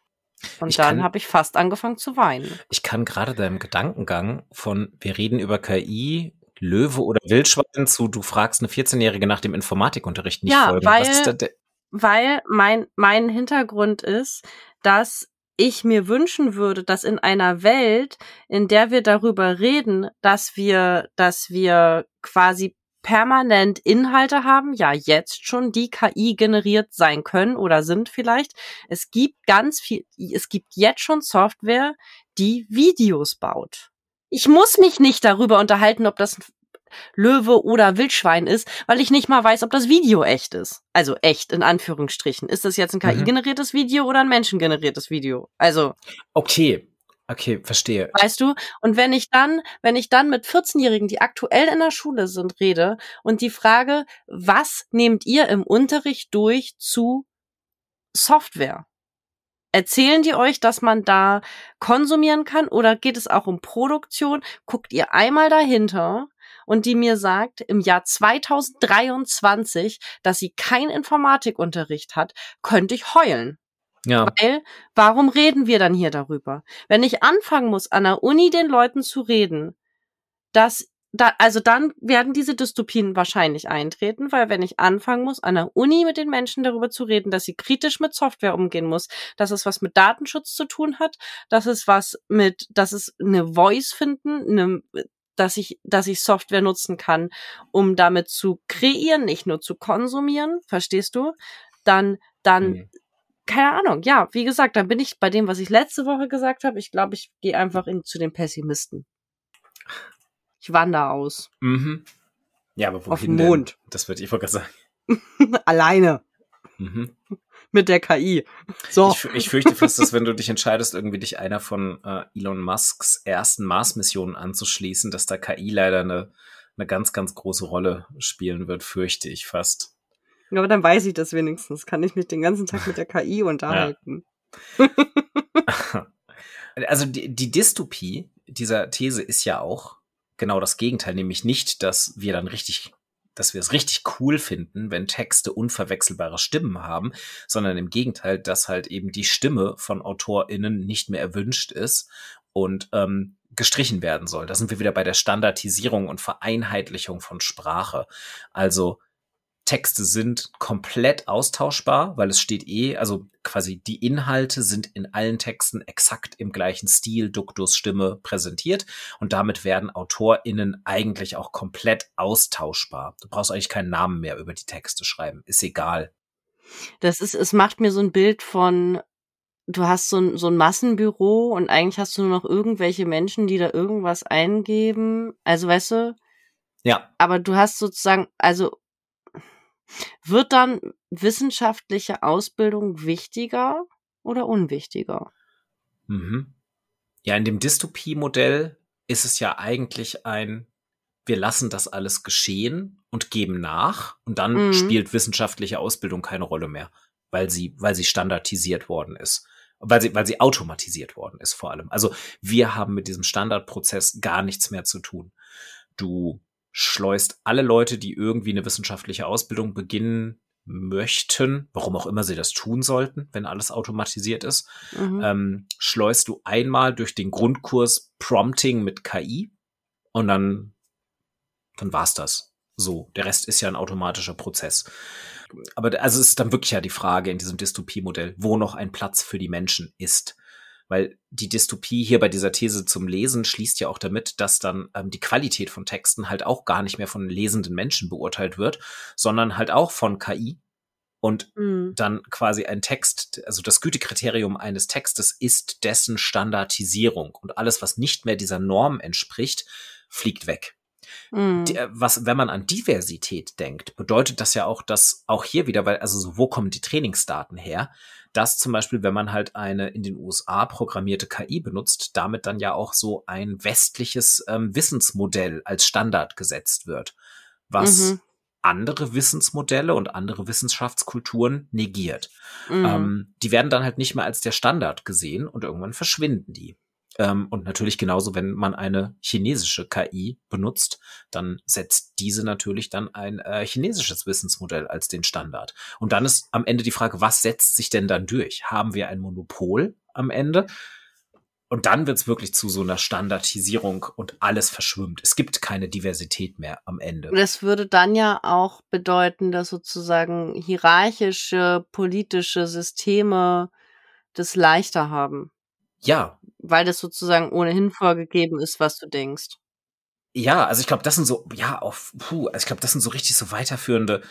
Und ich dann habe ich fast angefangen zu weinen. Ich kann gerade deinem Gedankengang von, wir reden über KI, Löwe oder Wildschwein zu, du fragst eine 14-Jährige nach dem Informatikunterricht nicht ja, folgen. Weil, weil mein, mein Hintergrund ist, dass ich mir wünschen würde, dass in einer Welt, in der wir darüber reden, dass wir, dass wir quasi permanent Inhalte haben, ja jetzt schon, die KI generiert sein können oder sind vielleicht. Es gibt ganz viel, es gibt jetzt schon Software, die Videos baut. Ich muss mich nicht darüber unterhalten, ob das Löwe oder Wildschwein ist, weil ich nicht mal weiß, ob das Video echt ist. Also echt in Anführungsstrichen. Ist das jetzt ein mhm. KI-generiertes Video oder ein menschengeneriertes Video? Also. Okay, Okay, verstehe. Weißt du? Und wenn ich dann, wenn ich dann mit 14-Jährigen, die aktuell in der Schule sind, rede und die Frage, was nehmt ihr im Unterricht durch zu Software? Erzählen die euch, dass man da konsumieren kann oder geht es auch um Produktion? Guckt ihr einmal dahinter und die mir sagt, im Jahr 2023, dass sie keinen Informatikunterricht hat, könnte ich heulen. Ja. Weil, warum reden wir dann hier darüber? Wenn ich anfangen muss, an der Uni den Leuten zu reden, dass da, also dann werden diese Dystopien wahrscheinlich eintreten, weil wenn ich anfangen muss, an der Uni mit den Menschen darüber zu reden, dass sie kritisch mit Software umgehen muss, dass es was mit Datenschutz zu tun hat, dass es was mit, dass es eine Voice finden, eine, dass ich, dass ich Software nutzen kann, um damit zu kreieren, nicht nur zu konsumieren, verstehst du? Dann, dann mhm keine Ahnung, ja, wie gesagt, dann bin ich bei dem, was ich letzte Woche gesagt habe. Ich glaube, ich gehe einfach in, zu den Pessimisten. Ich wandere aus. Mhm. Ja, aber wohin Auf den Mond. Denn? Das würde ich wohl sagen. Alleine. Mhm. Mit der KI. So. Ich, ich, fürchte fast, dass wenn du dich entscheidest, irgendwie dich einer von äh, Elon Musks ersten Mars-Missionen anzuschließen, dass da KI leider eine, eine ganz, ganz große Rolle spielen wird, fürchte ich fast. Aber dann weiß ich das wenigstens. Kann ich mich den ganzen Tag mit der KI unterhalten. also die, die Dystopie dieser These ist ja auch genau das Gegenteil, nämlich nicht, dass wir dann richtig dass wir es richtig cool finden, wenn Texte unverwechselbare Stimmen haben, sondern im Gegenteil, dass halt eben die Stimme von AutorInnen nicht mehr erwünscht ist und ähm, gestrichen werden soll. Da sind wir wieder bei der Standardisierung und Vereinheitlichung von Sprache. Also Texte sind komplett austauschbar, weil es steht eh, also quasi die Inhalte sind in allen Texten exakt im gleichen Stil, Duktus, Stimme präsentiert und damit werden AutorInnen eigentlich auch komplett austauschbar. Du brauchst eigentlich keinen Namen mehr über die Texte schreiben, ist egal. Das ist, es macht mir so ein Bild von, du hast so ein, so ein Massenbüro und eigentlich hast du nur noch irgendwelche Menschen, die da irgendwas eingeben. Also weißt du? Ja. Aber du hast sozusagen, also wird dann wissenschaftliche Ausbildung wichtiger oder unwichtiger? Mhm. Ja, in dem Dystopie-Modell ist es ja eigentlich ein, wir lassen das alles geschehen und geben nach und dann mhm. spielt wissenschaftliche Ausbildung keine Rolle mehr, weil sie, weil sie standardisiert worden ist. Weil sie, weil sie automatisiert worden ist vor allem. Also wir haben mit diesem Standardprozess gar nichts mehr zu tun. Du schleust alle Leute, die irgendwie eine wissenschaftliche Ausbildung beginnen, möchten, warum auch immer sie das tun sollten, wenn alles automatisiert ist, Mhm. ähm, schleust du einmal durch den Grundkurs Prompting mit KI und dann, dann war's das. So, der Rest ist ja ein automatischer Prozess. Aber also es ist dann wirklich ja die Frage in diesem Dystopiemodell, wo noch ein Platz für die Menschen ist. Weil die Dystopie hier bei dieser These zum Lesen schließt ja auch damit, dass dann ähm, die Qualität von Texten halt auch gar nicht mehr von lesenden Menschen beurteilt wird, sondern halt auch von KI. Und Mhm. dann quasi ein Text, also das Gütekriterium eines Textes ist dessen Standardisierung. Und alles, was nicht mehr dieser Norm entspricht, fliegt weg. Mhm. Die, äh, was, wenn man an Diversität denkt, bedeutet das ja auch, dass auch hier wieder, weil, also so, wo kommen die Trainingsdaten her? Dass zum Beispiel, wenn man halt eine in den USA programmierte KI benutzt, damit dann ja auch so ein westliches ähm, Wissensmodell als Standard gesetzt wird, was Mhm. andere Wissensmodelle und andere Wissenschaftskulturen negiert. Mhm. Ähm, die werden dann halt nicht mehr als der Standard gesehen und irgendwann verschwinden die. Ähm, und natürlich genauso, wenn man eine chinesische KI benutzt, dann setzt diese natürlich dann ein äh, chinesisches Wissensmodell als den Standard. Und dann ist am Ende die Frage, was setzt sich denn dann durch? Haben wir ein Monopol am Ende? Und dann wird's wirklich zu so einer Standardisierung und alles verschwimmt. Es gibt keine Diversität mehr am Ende. Das würde dann ja auch bedeuten, dass sozusagen hierarchische politische Systeme das leichter haben, Ja, weil das sozusagen ohnehin vorgegeben ist, was du denkst. Ja, also ich glaube, das sind so, ja, auf, puh, also ich glaube, das sind so richtig so weiterführende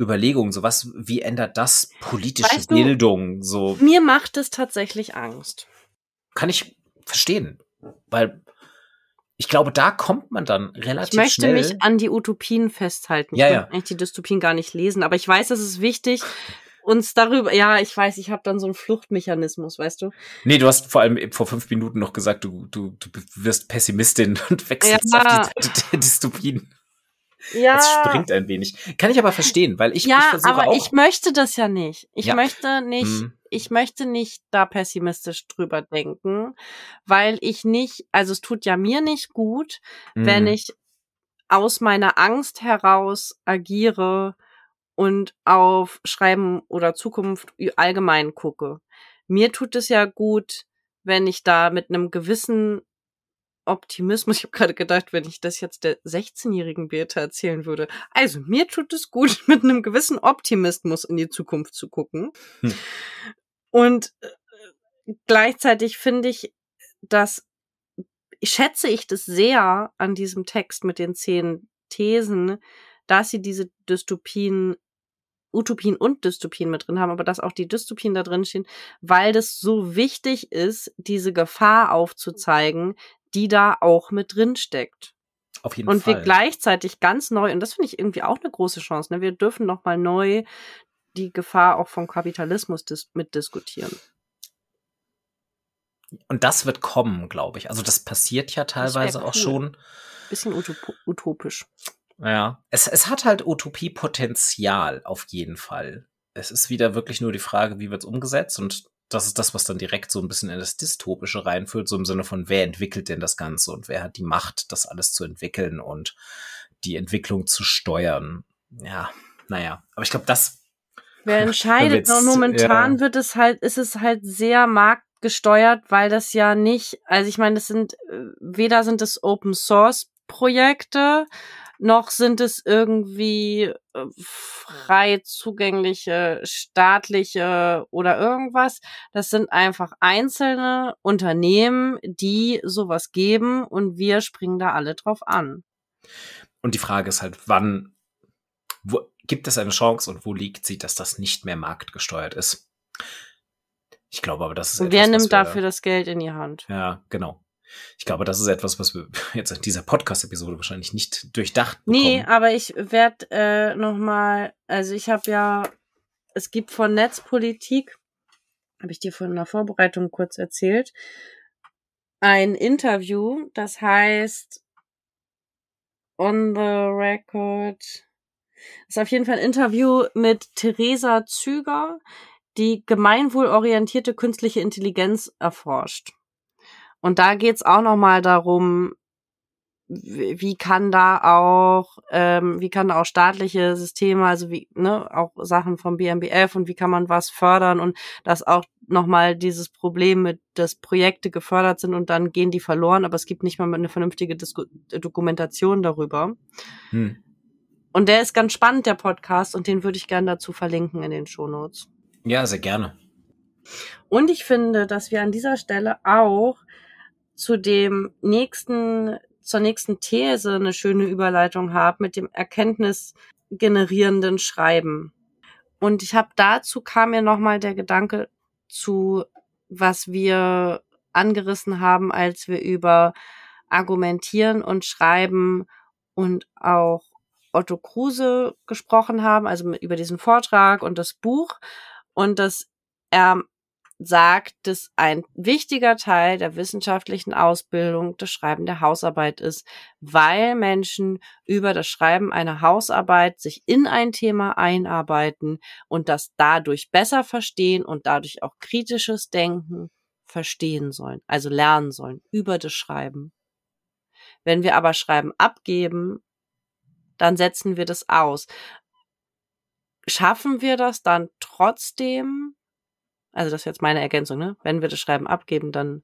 Überlegungen, so was, wie ändert das politische Weißt du- Bildung, so, Mir macht es tatsächlich Angst. kann ich verstehen, weil ich glaube, da kommt man dann relativ Ich möchte schnell. mich an die Utopien festhalten. Ja, ich ja. eigentlich die Dystopien gar nicht lesen, aber ich weiß, es ist wichtig, uns darüber, ja, ich weiß, ich habe dann so einen Fluchtmechanismus, weißt du? nee, du hast vor allem eben vor fünf Minuten noch gesagt, du, du, du wirst Pessimistin und wechselst Ja. auf die Seite der Dystopien. Ja, Es springt ein wenig. Kann ich aber verstehen, weil ich, ich ja, versuche aber auch. ich möchte das ja nicht. Ich Ja. möchte nicht, Hm. ich möchte nicht da pessimistisch drüber denken, weil ich nicht, also es tut ja mir nicht gut, wenn Mhm. ich aus meiner Angst heraus agiere und auf Schreiben oder Zukunft allgemein gucke. Mir tut es ja gut, wenn ich da mit einem gewissen Optimismus, ich habe gerade gedacht, wenn ich das jetzt der 16-jährigen Beate erzählen würde. Also, mir tut es gut, mit einem gewissen Optimismus in die Zukunft zu gucken. Hm. Und äh, gleichzeitig finde ich, dass schätze ich das sehr an diesem Text mit den zehn Thesen, dass sie diese Dystopien, Utopien und Dystopien mit drin haben, aber dass auch die Dystopien da drin stehen, weil das so wichtig ist, diese Gefahr aufzuzeigen, die da auch mit drin steckt. auf jeden Und Fall. wir gleichzeitig ganz neu, und das finde ich irgendwie auch eine große Chance, ne? wir dürfen noch mal neu die Gefahr auch vom Kapitalismus dis mitdiskutieren. Und das wird kommen, glaube ich. Also das passiert ja teilweise auch cool. schon. Bisschen utop utopisch. Ja. Es, es hat halt Utopiepotenzial auf jeden Fall. Es ist wieder wirklich nur die Frage, wie wird es umgesetzt und das ist das, was dann direkt so ein bisschen in das Dystopische reinführt, so im Sinne von, wer entwickelt denn das Ganze und wer hat die Macht, das alles zu entwickeln und die Entwicklung zu steuern. Ja, naja. Aber ich glaube, das, Wer entscheidet? jetzt- momentan ja. wird es halt, ist es halt sehr marktgesteuert, weil das ja nicht, also ich meine, das sind, äh, weder sind es Open Source Projekte, noch sind es irgendwie äh, frei zugängliche staatliche oder irgendwas. Das sind einfach einzelne Unternehmen, die sowas geben und wir springen da alle drauf an. und die Frage ist halt, wann, wo, gibt es eine Chance und wo liegt sie, dass das nicht mehr marktgesteuert ist? Ich glaube aber, das ist wer etwas, was nimmt wir- dafür das Geld in die Hand? Ja, genau. Ich glaube, das ist etwas, was wir jetzt in dieser Podcast-Episode wahrscheinlich nicht durchdacht bekommen. Nee, aber ich werde äh, noch mal, also ich habe ja, es gibt von Netzpolitik, habe ich dir von einer Vorbereitung kurz erzählt, ein Interview, das heißt On the Record. Das ist auf jeden Fall ein Interview mit Theresa Züger, die gemeinwohlorientierte künstliche Intelligenz erforscht. Und da geht's auch noch mal darum, wie kann da auch, ähm, wie kann da auch staatliche Systeme, also wie, ne, auch Sachen vom BMBF und wie kann man was fördern und dass auch nochmal dieses Problem mit, dass Projekte gefördert sind und dann gehen die verloren, aber es gibt nicht mal eine vernünftige Disku Dokumentation darüber. Hm. Und der ist ganz spannend, der Podcast, und den würde ich gerne dazu verlinken in den Shownotes. Ja, sehr gerne. Und ich finde, dass wir an dieser Stelle auch zu dem nächsten zur nächsten These eine schöne Überleitung habe mit dem erkenntnisgenerierenden Schreiben. Und ich habe dazu kam mir nochmal der Gedanke zu, was wir angerissen haben, als wir über Argumentieren und Schreiben und auch Otto Kruse gesprochen haben, also über diesen Vortrag und das Buch und dass er sagt, dass ein wichtiger Teil der wissenschaftlichen Ausbildung das Schreiben der Hausarbeit ist, weil Menschen über das Schreiben einer Hausarbeit sich in ein Thema einarbeiten und das dadurch besser verstehen und dadurch auch kritisches Denken verstehen sollen, also lernen sollen über das Schreiben. Wenn wir aber Schreiben abgeben, dann setzen wir das aus. Schaffen wir das dann trotzdem, also das ist jetzt meine Ergänzung, ne? Wenn wir das Schreiben abgeben, dann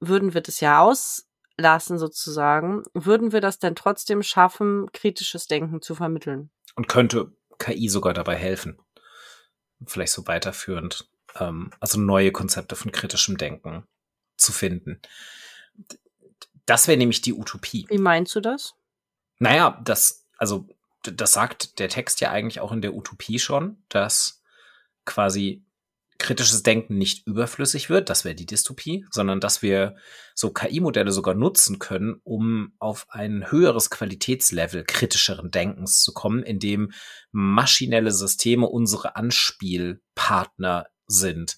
würden wir das ja auslassen sozusagen. Würden wir das denn trotzdem schaffen, kritisches Denken zu vermitteln? Und könnte KI sogar dabei helfen? Vielleicht so weiterführend. Ähm, also neue Konzepte von kritischem Denken zu finden. Das wäre nämlich die Utopie. Wie meinst du das? Naja, das, also, das sagt der Text ja eigentlich auch in der Utopie schon, dass quasi kritisches Denken nicht überflüssig wird, das wäre die Dystopie, sondern dass wir so KI-Modelle sogar nutzen können, um auf ein höheres Qualitätslevel kritischeren Denkens zu kommen, indem maschinelle Systeme unsere Anspielpartner sind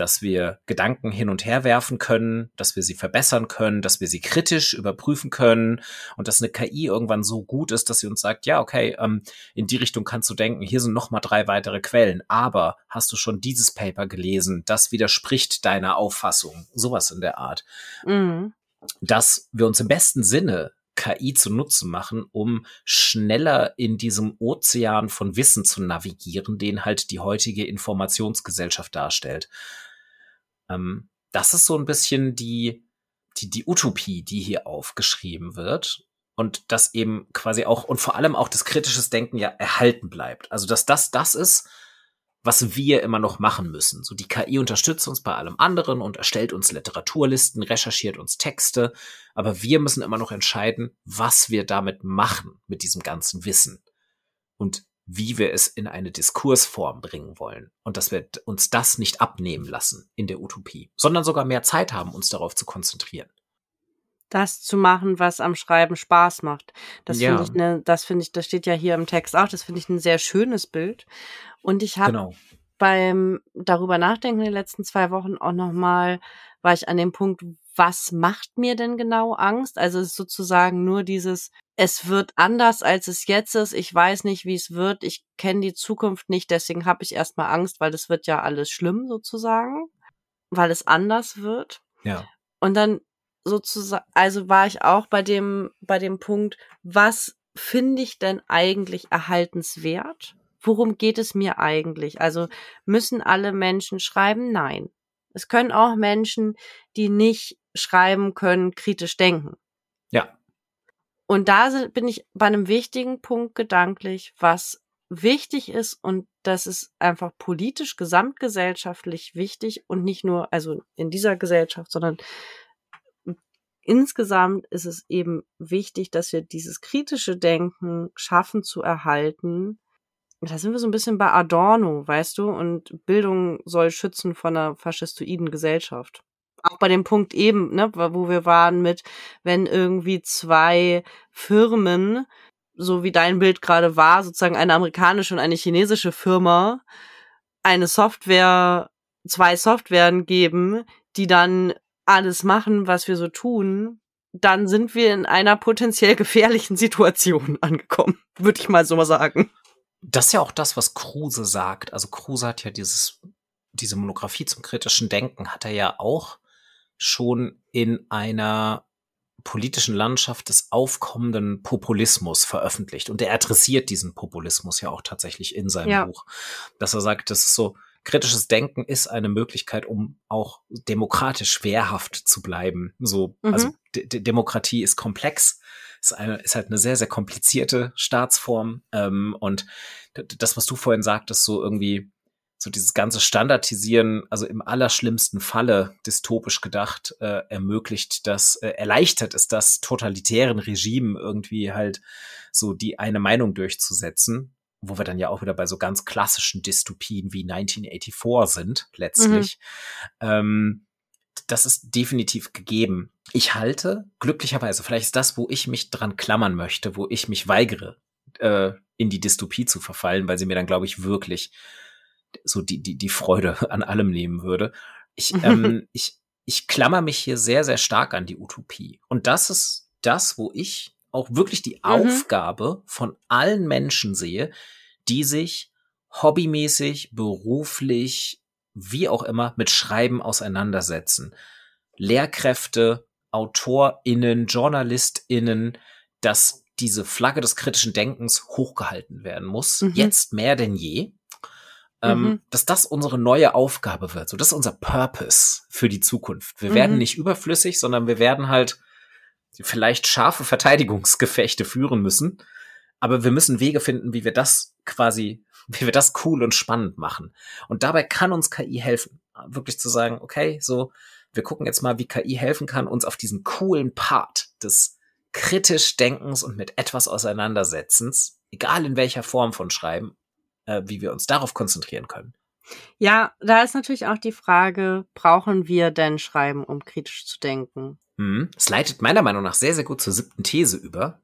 dass wir Gedanken hin und her werfen können, dass wir sie verbessern können, dass wir sie kritisch überprüfen können und dass eine KI irgendwann so gut ist, dass sie uns sagt, ja, okay, ähm, in die Richtung kannst du denken, hier sind noch mal drei weitere Quellen, aber hast du schon dieses Paper gelesen, das widerspricht deiner Auffassung, sowas in der Art. Mhm. Dass wir uns im besten Sinne KI zu Nutzen machen, um schneller in diesem Ozean von Wissen zu navigieren, den halt die heutige Informationsgesellschaft darstellt. Ähm, das ist so ein bisschen die, die, die Utopie, die hier aufgeschrieben wird. Und das eben quasi auch und vor allem auch das kritisches Denken ja erhalten bleibt. Also, dass das das ist, was wir immer noch machen müssen. So die KI unterstützt uns bei allem anderen und erstellt uns Literaturlisten, recherchiert uns Texte, aber wir müssen immer noch entscheiden, was wir damit machen mit diesem ganzen Wissen und wie wir es in eine Diskursform bringen wollen und dass wir uns das nicht abnehmen lassen in der Utopie, sondern sogar mehr Zeit haben, uns darauf zu konzentrieren das zu machen, was am Schreiben Spaß macht. Das ja. finde ich, ne, das finde ich, das steht ja hier im Text auch, das finde ich ein sehr schönes Bild. Und ich habe genau. beim darüber nachdenken in den letzten zwei Wochen auch nochmal, war ich an dem Punkt, was macht mir denn genau Angst? Also es ist sozusagen nur dieses, es wird anders, als es jetzt ist. Ich weiß nicht, wie es wird. Ich kenne die Zukunft nicht, deswegen habe ich erstmal Angst, weil das wird ja alles schlimm sozusagen, weil es anders wird. Ja. Und dann sozusagen, also war ich auch bei dem, bei dem Punkt, was finde ich denn eigentlich erhaltenswert? Worum geht es mir eigentlich? Also müssen alle Menschen schreiben? Nein. Es können auch Menschen, die nicht schreiben können, kritisch denken. Ja. Und da bin ich bei einem wichtigen Punkt gedanklich, was wichtig ist und das ist einfach politisch, gesamtgesellschaftlich wichtig und nicht nur, also in dieser Gesellschaft, sondern insgesamt ist es eben wichtig, dass wir dieses kritische Denken schaffen zu erhalten. Da sind wir so ein bisschen bei Adorno, weißt du, und Bildung soll schützen von einer faschistoiden Gesellschaft. Auch bei dem Punkt eben, ne, wo wir waren mit, wenn irgendwie zwei Firmen, so wie dein Bild gerade war, sozusagen eine amerikanische und eine chinesische Firma, eine Software, zwei Softwaren geben, die dann alles machen, was wir so tun, dann sind wir in einer potenziell gefährlichen Situation angekommen, würde ich mal so mal sagen. Das ist ja auch das, was Kruse sagt. Also Kruse hat ja dieses, diese Monographie zum kritischen Denken, hat er ja auch schon in einer politischen Landschaft des aufkommenden Populismus veröffentlicht. Und er adressiert diesen Populismus ja auch tatsächlich in seinem ja. Buch. Dass er sagt, das ist so, kritisches Denken ist eine Möglichkeit, um auch demokratisch wehrhaft zu bleiben. So, mhm. also D Demokratie ist komplex, ist, eine, ist halt eine sehr, sehr komplizierte Staatsform. Ähm, und das, was du vorhin sagtest, so irgendwie so dieses ganze Standardisieren, also im allerschlimmsten Falle dystopisch gedacht, äh, ermöglicht das, äh, erleichtert es das totalitären Regime irgendwie halt so die eine Meinung durchzusetzen, wo wir dann ja auch wieder bei so ganz klassischen Dystopien wie 1984 sind, letztlich. Mhm. Ähm, das ist definitiv gegeben. Ich halte, glücklicherweise, vielleicht ist das, wo ich mich dran klammern möchte, wo ich mich weigere, äh, in die Dystopie zu verfallen, weil sie mir dann, glaube ich, wirklich so die, die, die Freude an allem nehmen würde. Ich, ähm, ich, ich klammer mich hier sehr, sehr stark an die Utopie. Und das ist das, wo ich auch wirklich die mhm. Aufgabe von allen Menschen sehe, die sich hobbymäßig, beruflich, wie auch immer, mit Schreiben auseinandersetzen. Lehrkräfte, AutorInnen, JournalistInnen, dass diese Flagge des kritischen Denkens hochgehalten werden muss. Mhm. Jetzt mehr denn je ähm, mhm. dass das unsere neue Aufgabe wird. So, das ist unser Purpose für die Zukunft. Wir mhm. werden nicht überflüssig, sondern wir werden halt vielleicht scharfe Verteidigungsgefechte führen müssen. Aber wir müssen Wege finden, wie wir das quasi, wie wir das cool und spannend machen. Und dabei kann uns KI helfen. Wirklich zu sagen, okay, so, wir gucken jetzt mal, wie KI helfen kann, uns auf diesen coolen Part des kritisch Denkens und mit etwas Auseinandersetzens, egal in welcher Form von Schreiben, äh, wie wir uns darauf konzentrieren können. Ja, da ist natürlich auch die Frage, brauchen wir denn Schreiben, um kritisch zu denken? Hm. Es leitet meiner Meinung nach sehr, sehr gut zur siebten These über,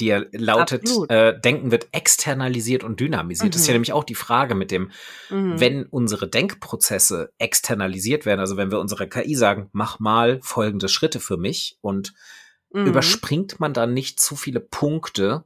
die ja lautet, äh, Denken wird externalisiert und dynamisiert. Mhm. Das ist ja mhm. nämlich auch die Frage mit dem, mhm. wenn unsere Denkprozesse externalisiert werden, also wenn wir unserer KI sagen, mach mal folgende Schritte für mich und mhm. überspringt man dann nicht zu viele Punkte,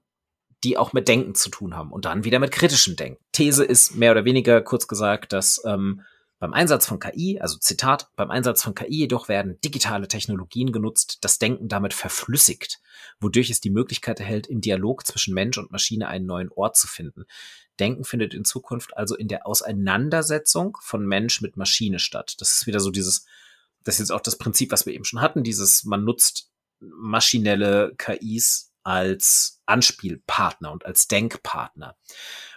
die auch mit Denken zu tun haben und dann wieder mit kritischem Denken. These ist mehr oder weniger kurz gesagt, dass ähm, beim Einsatz von KI, also Zitat, beim Einsatz von KI jedoch werden digitale Technologien genutzt, das Denken damit verflüssigt, wodurch es die Möglichkeit erhält, im Dialog zwischen Mensch und Maschine einen neuen Ort zu finden. Denken findet in Zukunft also in der Auseinandersetzung von Mensch mit Maschine statt. Das ist wieder so dieses, das ist jetzt auch das Prinzip, was wir eben schon hatten, dieses, man nutzt maschinelle KIs als Anspielpartner und als Denkpartner.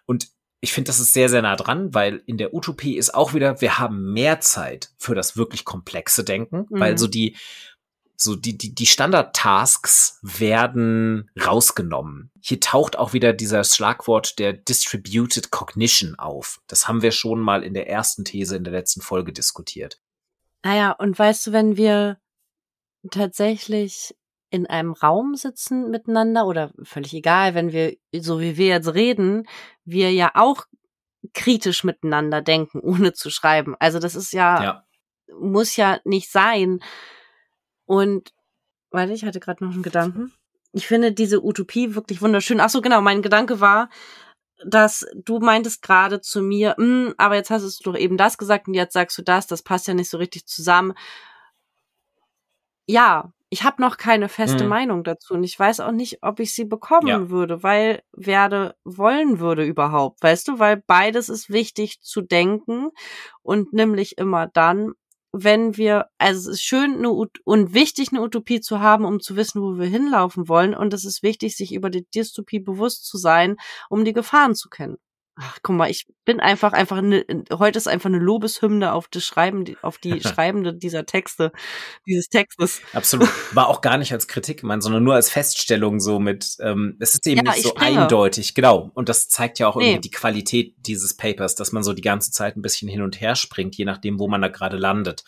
Und ich finde, das ist sehr, sehr nah dran, weil in der Utopie ist auch wieder, wir haben mehr Zeit für das wirklich komplexe Denken, mhm. weil so die, so die, die, die Standard-Tasks werden rausgenommen. Hier taucht auch wieder dieser Schlagwort der Distributed Cognition auf. Das haben wir schon mal in der ersten These in der letzten Folge diskutiert. Naja, und weißt du, wenn wir tatsächlich in einem Raum sitzen miteinander oder völlig egal, wenn wir, so wie wir jetzt reden, wir ja auch kritisch miteinander denken, ohne zu schreiben. Also das ist ja, ja. muss ja nicht sein. Und, warte, ich hatte gerade noch einen Gedanken. Ich finde diese Utopie wirklich wunderschön. Ach so, genau, mein Gedanke war, dass du meintest gerade zu mir, hm, aber jetzt hast du doch eben das gesagt und jetzt sagst du das, das passt ja nicht so richtig zusammen. Ja, ich habe noch keine feste mhm. Meinung dazu und ich weiß auch nicht, ob ich sie bekommen ja. würde, weil werde wollen würde überhaupt, weißt du, weil beides ist wichtig zu denken und nämlich immer dann, wenn wir, also es ist schön eine, und wichtig, eine Utopie zu haben, um zu wissen, wo wir hinlaufen wollen. Und es ist wichtig, sich über die Dystopie bewusst zu sein, um die Gefahren zu kennen. Ach, guck mal, ich bin einfach, einfach, eine, heute ist einfach eine Lobeshymne auf das Schreiben, auf die Schreibende dieser Texte, dieses Textes. Absolut. War auch gar nicht als Kritik gemeint, sondern nur als Feststellung so mit, ähm, es ist eben ja, nicht so springe. eindeutig, genau. Und das zeigt ja auch nee. irgendwie die Qualität dieses Papers, dass man so die ganze Zeit ein bisschen hin und her springt, je nachdem, wo man da gerade landet.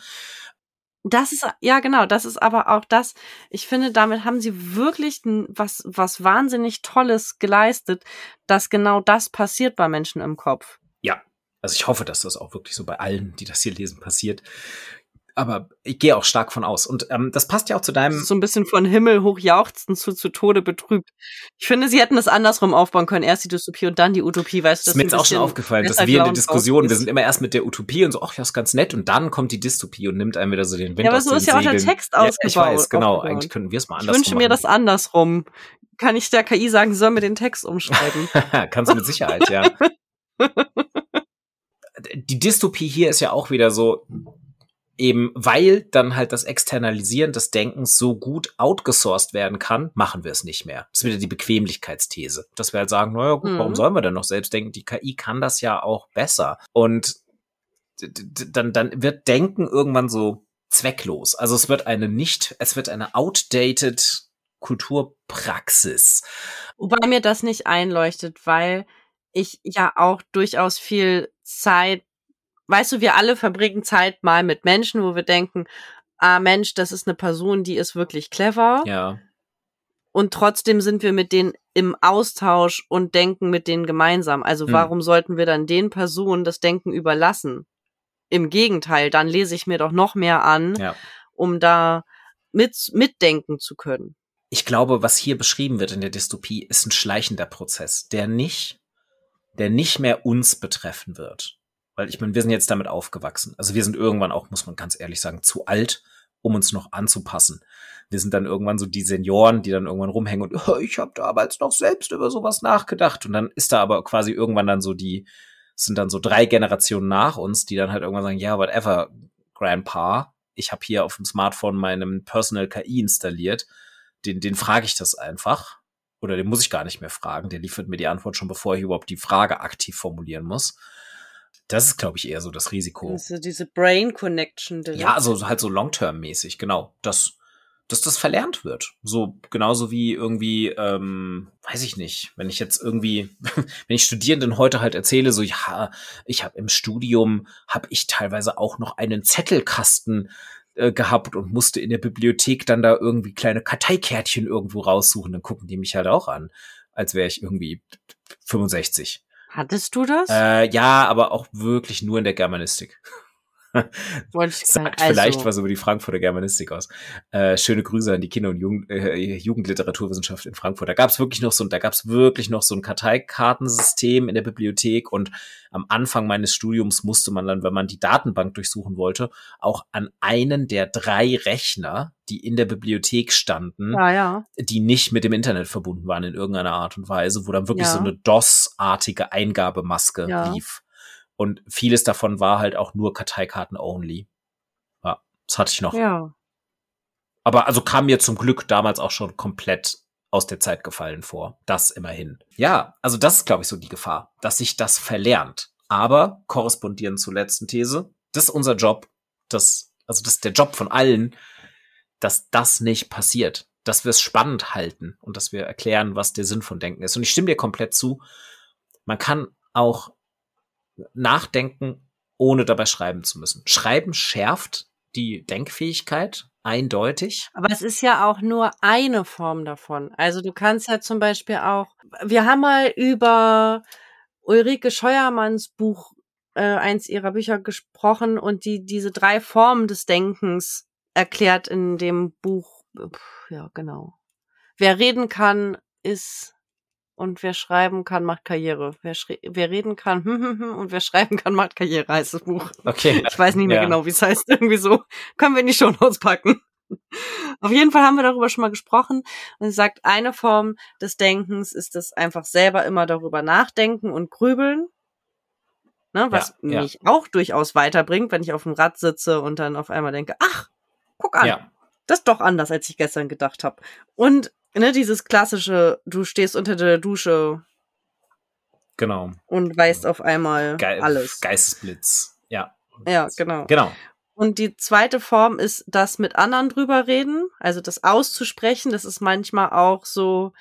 Das ist, ja genau, das ist aber auch das, ich finde, damit haben sie wirklich was, was wahnsinnig Tolles geleistet, dass genau das passiert bei Menschen im Kopf. Ja, also ich hoffe, dass das auch wirklich so bei allen, die das hier lesen, passiert. Aber ich gehe auch stark von aus. Und ähm, das passt ja auch zu deinem. So ein bisschen von Himmel hoch jauchzen zu zu Tode betrübt. Ich finde, sie hätten das andersrum aufbauen können. Erst die Dystopie und dann die Utopie, weißt du? Das ist mir jetzt auch schon aufgefallen, dass wir in der Diskussion, wir sind immer erst mit der Utopie und so, ach ja, ist ganz nett. Und dann kommt die Dystopie und nimmt einem wieder so den Wind Ja, aber aus so den ist ja auch der. Text ausgebaut. Ja, ich weiß, genau. aufgebaut. Eigentlich könnten wir es mal Ich andersrum wünsche mir machen. das andersrum. Kann ich der KI sagen, sie soll mir den Text umschreiben? Kannst du mit Sicherheit, ja. Die Dystopie hier ist ja auch wieder so, eben weil dann halt das Externalisieren des Denkens so gut outgesourced werden kann, machen wir es nicht mehr. Das ist wieder die Bequemlichkeitsthese. Dass wir halt sagen, naja, gut, Mhm. warum sollen wir denn noch selbst denken? Die KI kann das ja auch besser. Und dann, dann wird Denken irgendwann so zwecklos. Also es wird eine nicht, es wird eine outdated Kulturpraxis. Wobei mir das nicht einleuchtet, weil ich ja auch durchaus viel Zeit, weißt du, wir alle verbringen Zeit mal mit Menschen, wo wir denken, ah Mensch, das ist eine Person, die ist wirklich clever. Ja. Und trotzdem sind wir mit denen im Austausch und denken mit denen gemeinsam. Also Hm. warum sollten wir dann den Personen das Denken überlassen? Im Gegenteil, dann lese ich mir doch noch mehr an, Ja. um da mit, mitdenken zu können. ich glaube, was hier beschrieben wird in der Dystopie, ist ein schleichender Prozess, der nicht, der nicht mehr uns betreffen wird. Weil ich meine, wir sind jetzt damit aufgewachsen. Also wir sind irgendwann auch, muss man ganz ehrlich sagen, zu alt, um uns noch anzupassen. Wir sind dann irgendwann so die Senioren, die dann irgendwann rumhängen und oh, ich habe damals noch selbst über sowas nachgedacht. Und dann ist da aber quasi irgendwann dann so die, sind dann so drei Generationen nach uns, die dann halt irgendwann sagen, ja, whatever, Grandpa, ich habe hier auf dem Smartphone meinem Personal KI installiert den, den frage ich das einfach. Oder den muss ich gar nicht mehr fragen. Der liefert mir die Antwort schon, bevor ich überhaupt die Frage aktiv formulieren muss. Das ist, glaube ich, eher so das Risiko. Also diese Brain Connection. die- Ja, also halt so long-term-mäßig, genau. Dass, dass das verlernt wird. So genauso wie irgendwie, ähm, weiß ich nicht, wenn ich jetzt irgendwie, wenn ich Studierenden heute halt erzähle, so ja, ich habe im Studium, habe ich teilweise auch noch einen Zettelkasten äh, gehabt und musste in der Bibliothek dann da irgendwie kleine Karteikärtchen irgendwo raussuchen. Dann gucken die mich halt auch an, als wäre ich irgendwie 65. Hattest du das? Äh, ja, aber auch wirklich nur in der Germanistik. Sagt sagen. vielleicht also, was über die Frankfurter Germanistik aus. Äh, schöne Grüße an die Kinder- und Jugend, äh, Jugendliteraturwissenschaft in Frankfurt. Da gab es wirklich noch so, da gab es wirklich noch so ein Karteikartensystem in der Bibliothek und am Anfang meines Studiums musste man dann, wenn man die Datenbank durchsuchen wollte, auch an einen der drei Rechner, die in der Bibliothek standen, Ja, ja. die nicht mit dem Internet verbunden waren in irgendeiner Art und Weise, wo dann wirklich Ja. so eine DOS-artige Eingabemaske lief. Und vieles davon war halt auch nur Karteikarten only. Ja, das hatte ich noch. Ja. Aber also kam mir zum Glück damals auch schon komplett aus der Zeit gefallen vor. Das immerhin. Ja, also das ist, glaube ich, so die Gefahr, dass sich das verlernt. Aber korrespondierend zur letzten These, das ist unser Job, das, also das ist der Job von allen, dass das nicht passiert. Dass wir es spannend halten und dass wir erklären, was der Sinn von Denken ist. Und ich stimme dir komplett zu. Man kann auch nachdenken, ohne dabei schreiben zu müssen. Schreiben schärft die Denkfähigkeit eindeutig. Aber es ist ja auch nur eine Form davon. Also du kannst ja zum Beispiel auch, wir haben mal über Ulrike Scheuermanns Buch, äh, eins ihrer Bücher gesprochen und die diese drei Formen des Denkens erklärt in dem Buch. Ja, genau. Wer reden kann, ist und wer schreiben kann, macht Karriere. Wer, wer reden kann hm, hm, hm, und wer schreiben kann, macht Karriere, heißt das Buch. Okay. Ich weiß nicht mehr Ja. genau, wie es heißt. Irgendwie so. Können wir in die Shownotes packen. Auf jeden Fall haben wir darüber schon mal gesprochen. Und sie sagt, eine Form des Denkens ist das einfach selber immer darüber nachdenken und grübeln. Ne, was Ja, ja. mich auch durchaus weiterbringt, wenn ich auf dem Rad sitze und dann auf einmal denke, ach, guck an, Ja, das ist doch anders, als ich gestern gedacht habe. Und ne, dieses klassische, du stehst unter der Dusche genau. und weißt auf einmal Ge alles. Geistesblitz. Ja. Ja, genau. Genau. Und die zweite Form ist das mit anderen drüber reden, also das auszusprechen. Das ist manchmal auch so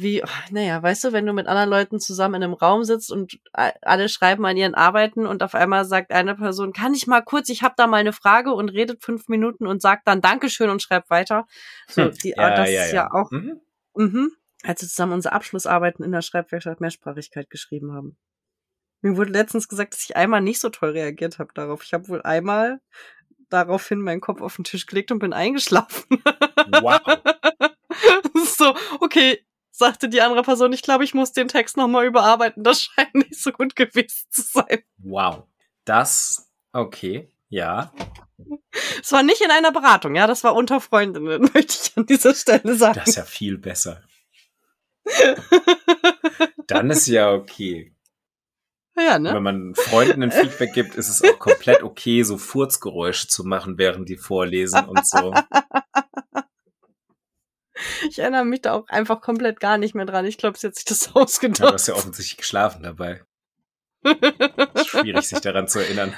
wie, ach, naja, weißt du, wenn du mit anderen Leuten zusammen in einem Raum sitzt und alle schreiben an ihren Arbeiten und auf einmal sagt eine Person, kann ich mal kurz, ich habe da mal eine Frage und redet fünf Minuten und sagt dann Dankeschön und schreibt weiter. So, Hm. die, das ist ja auch, Mhm. mhm, als wir zusammen unsere Abschlussarbeiten in der Schreibwerkstatt Mehrsprachigkeit geschrieben haben. Mir wurde letztens gesagt, dass ich einmal nicht so toll reagiert habe darauf. Ich habe wohl einmal daraufhin meinen Kopf auf den Tisch gelegt und bin eingeschlafen. Wow. so, okay, sagte die andere Person, ich glaube, ich muss den Text nochmal überarbeiten. Das scheint nicht so gut gewesen zu sein. Wow. Das, okay, ja. Es war nicht in einer Beratung, ja, das war unter Freundinnen, möchte ich an dieser Stelle sagen. Das ist ja viel besser. Dann ist ja okay. Ja, ne? Wenn man Freunden ein Feedback gibt, ist es auch komplett okay, so Furzgeräusche zu machen, während die vorlesen und so. Ich erinnere mich da auch einfach komplett gar nicht mehr dran. Ich glaube, sie hat sich das ausgedacht. Ja, du hast ja offensichtlich geschlafen dabei. schwierig, sich daran zu erinnern.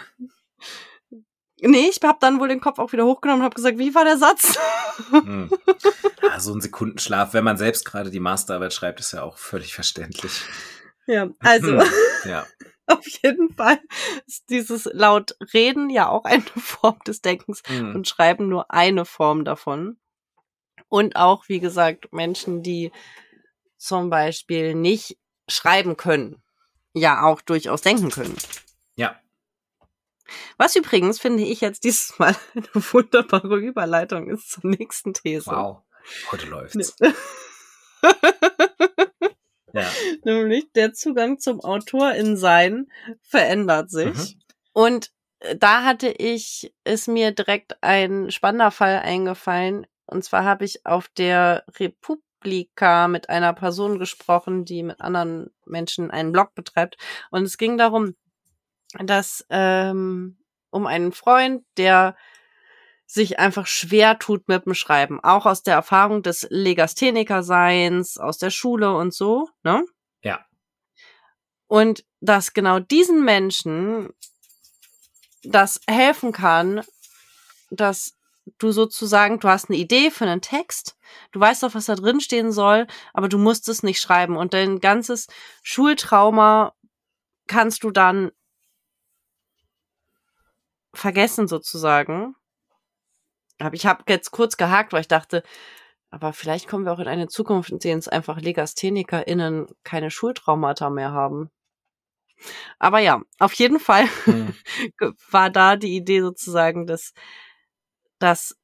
Nee, ich habe dann wohl den Kopf auch wieder hochgenommen und habe gesagt, wie war der Satz? Hm. Ja, so ein Sekundenschlaf, wenn man selbst gerade die Masterarbeit schreibt, ist ja auch völlig verständlich. Ja, also hm. ja. auf jeden Fall ist dieses laut Reden ja auch eine Form des Denkens hm. und Schreiben nur eine Form davon. Und auch, wie gesagt, Menschen, die zum Beispiel nicht schreiben können, ja auch durchaus denken können. Ja. Was übrigens, finde ich jetzt dieses Mal eine wunderbare Überleitung ist zur nächsten These. Wow, heute läuft's. ja. Nämlich der Zugang zum Autor in Sein verändert sich. Mhm. Und äh, da hatte ich, ist mir direkt ein spannender Fall eingefallen. Und zwar habe ich auf der Republika mit einer Person gesprochen, die mit anderen Menschen einen Blog betreibt. Und es ging darum, dass ähm, um einen Freund, der sich einfach schwer tut mit dem Schreiben, auch aus der Erfahrung des Legastheniker-Seins, aus der Schule und so, ne? Ja. Und dass genau diesen Menschen das helfen kann, dass du sozusagen, du hast eine Idee für einen Text, du weißt auch, was da drin stehen soll, aber du musst es nicht schreiben und dein ganzes Schultrauma kannst du dann vergessen sozusagen. ich habe jetzt kurz gehakt, weil ich dachte, aber vielleicht kommen wir auch in eine Zukunft, in der es einfach LegasthenikerInnen keine Schultraumata mehr haben. Aber ja, auf jeden Fall hm. war da die Idee sozusagen, dass, dass,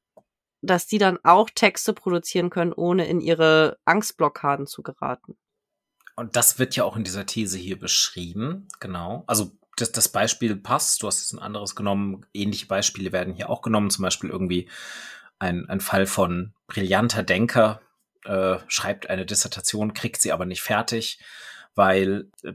dass die dann auch Texte produzieren können, ohne in ihre Angstblockaden zu geraten. Und das wird ja auch in dieser These hier beschrieben, genau. Also das, das Beispiel passt. Du hast jetzt ein anderes genommen. Ähnliche Beispiele werden hier auch genommen. Zum Beispiel irgendwie ein, ein Fall von brillanter Denker, äh, schreibt eine Dissertation, kriegt sie aber nicht fertig, weil äh,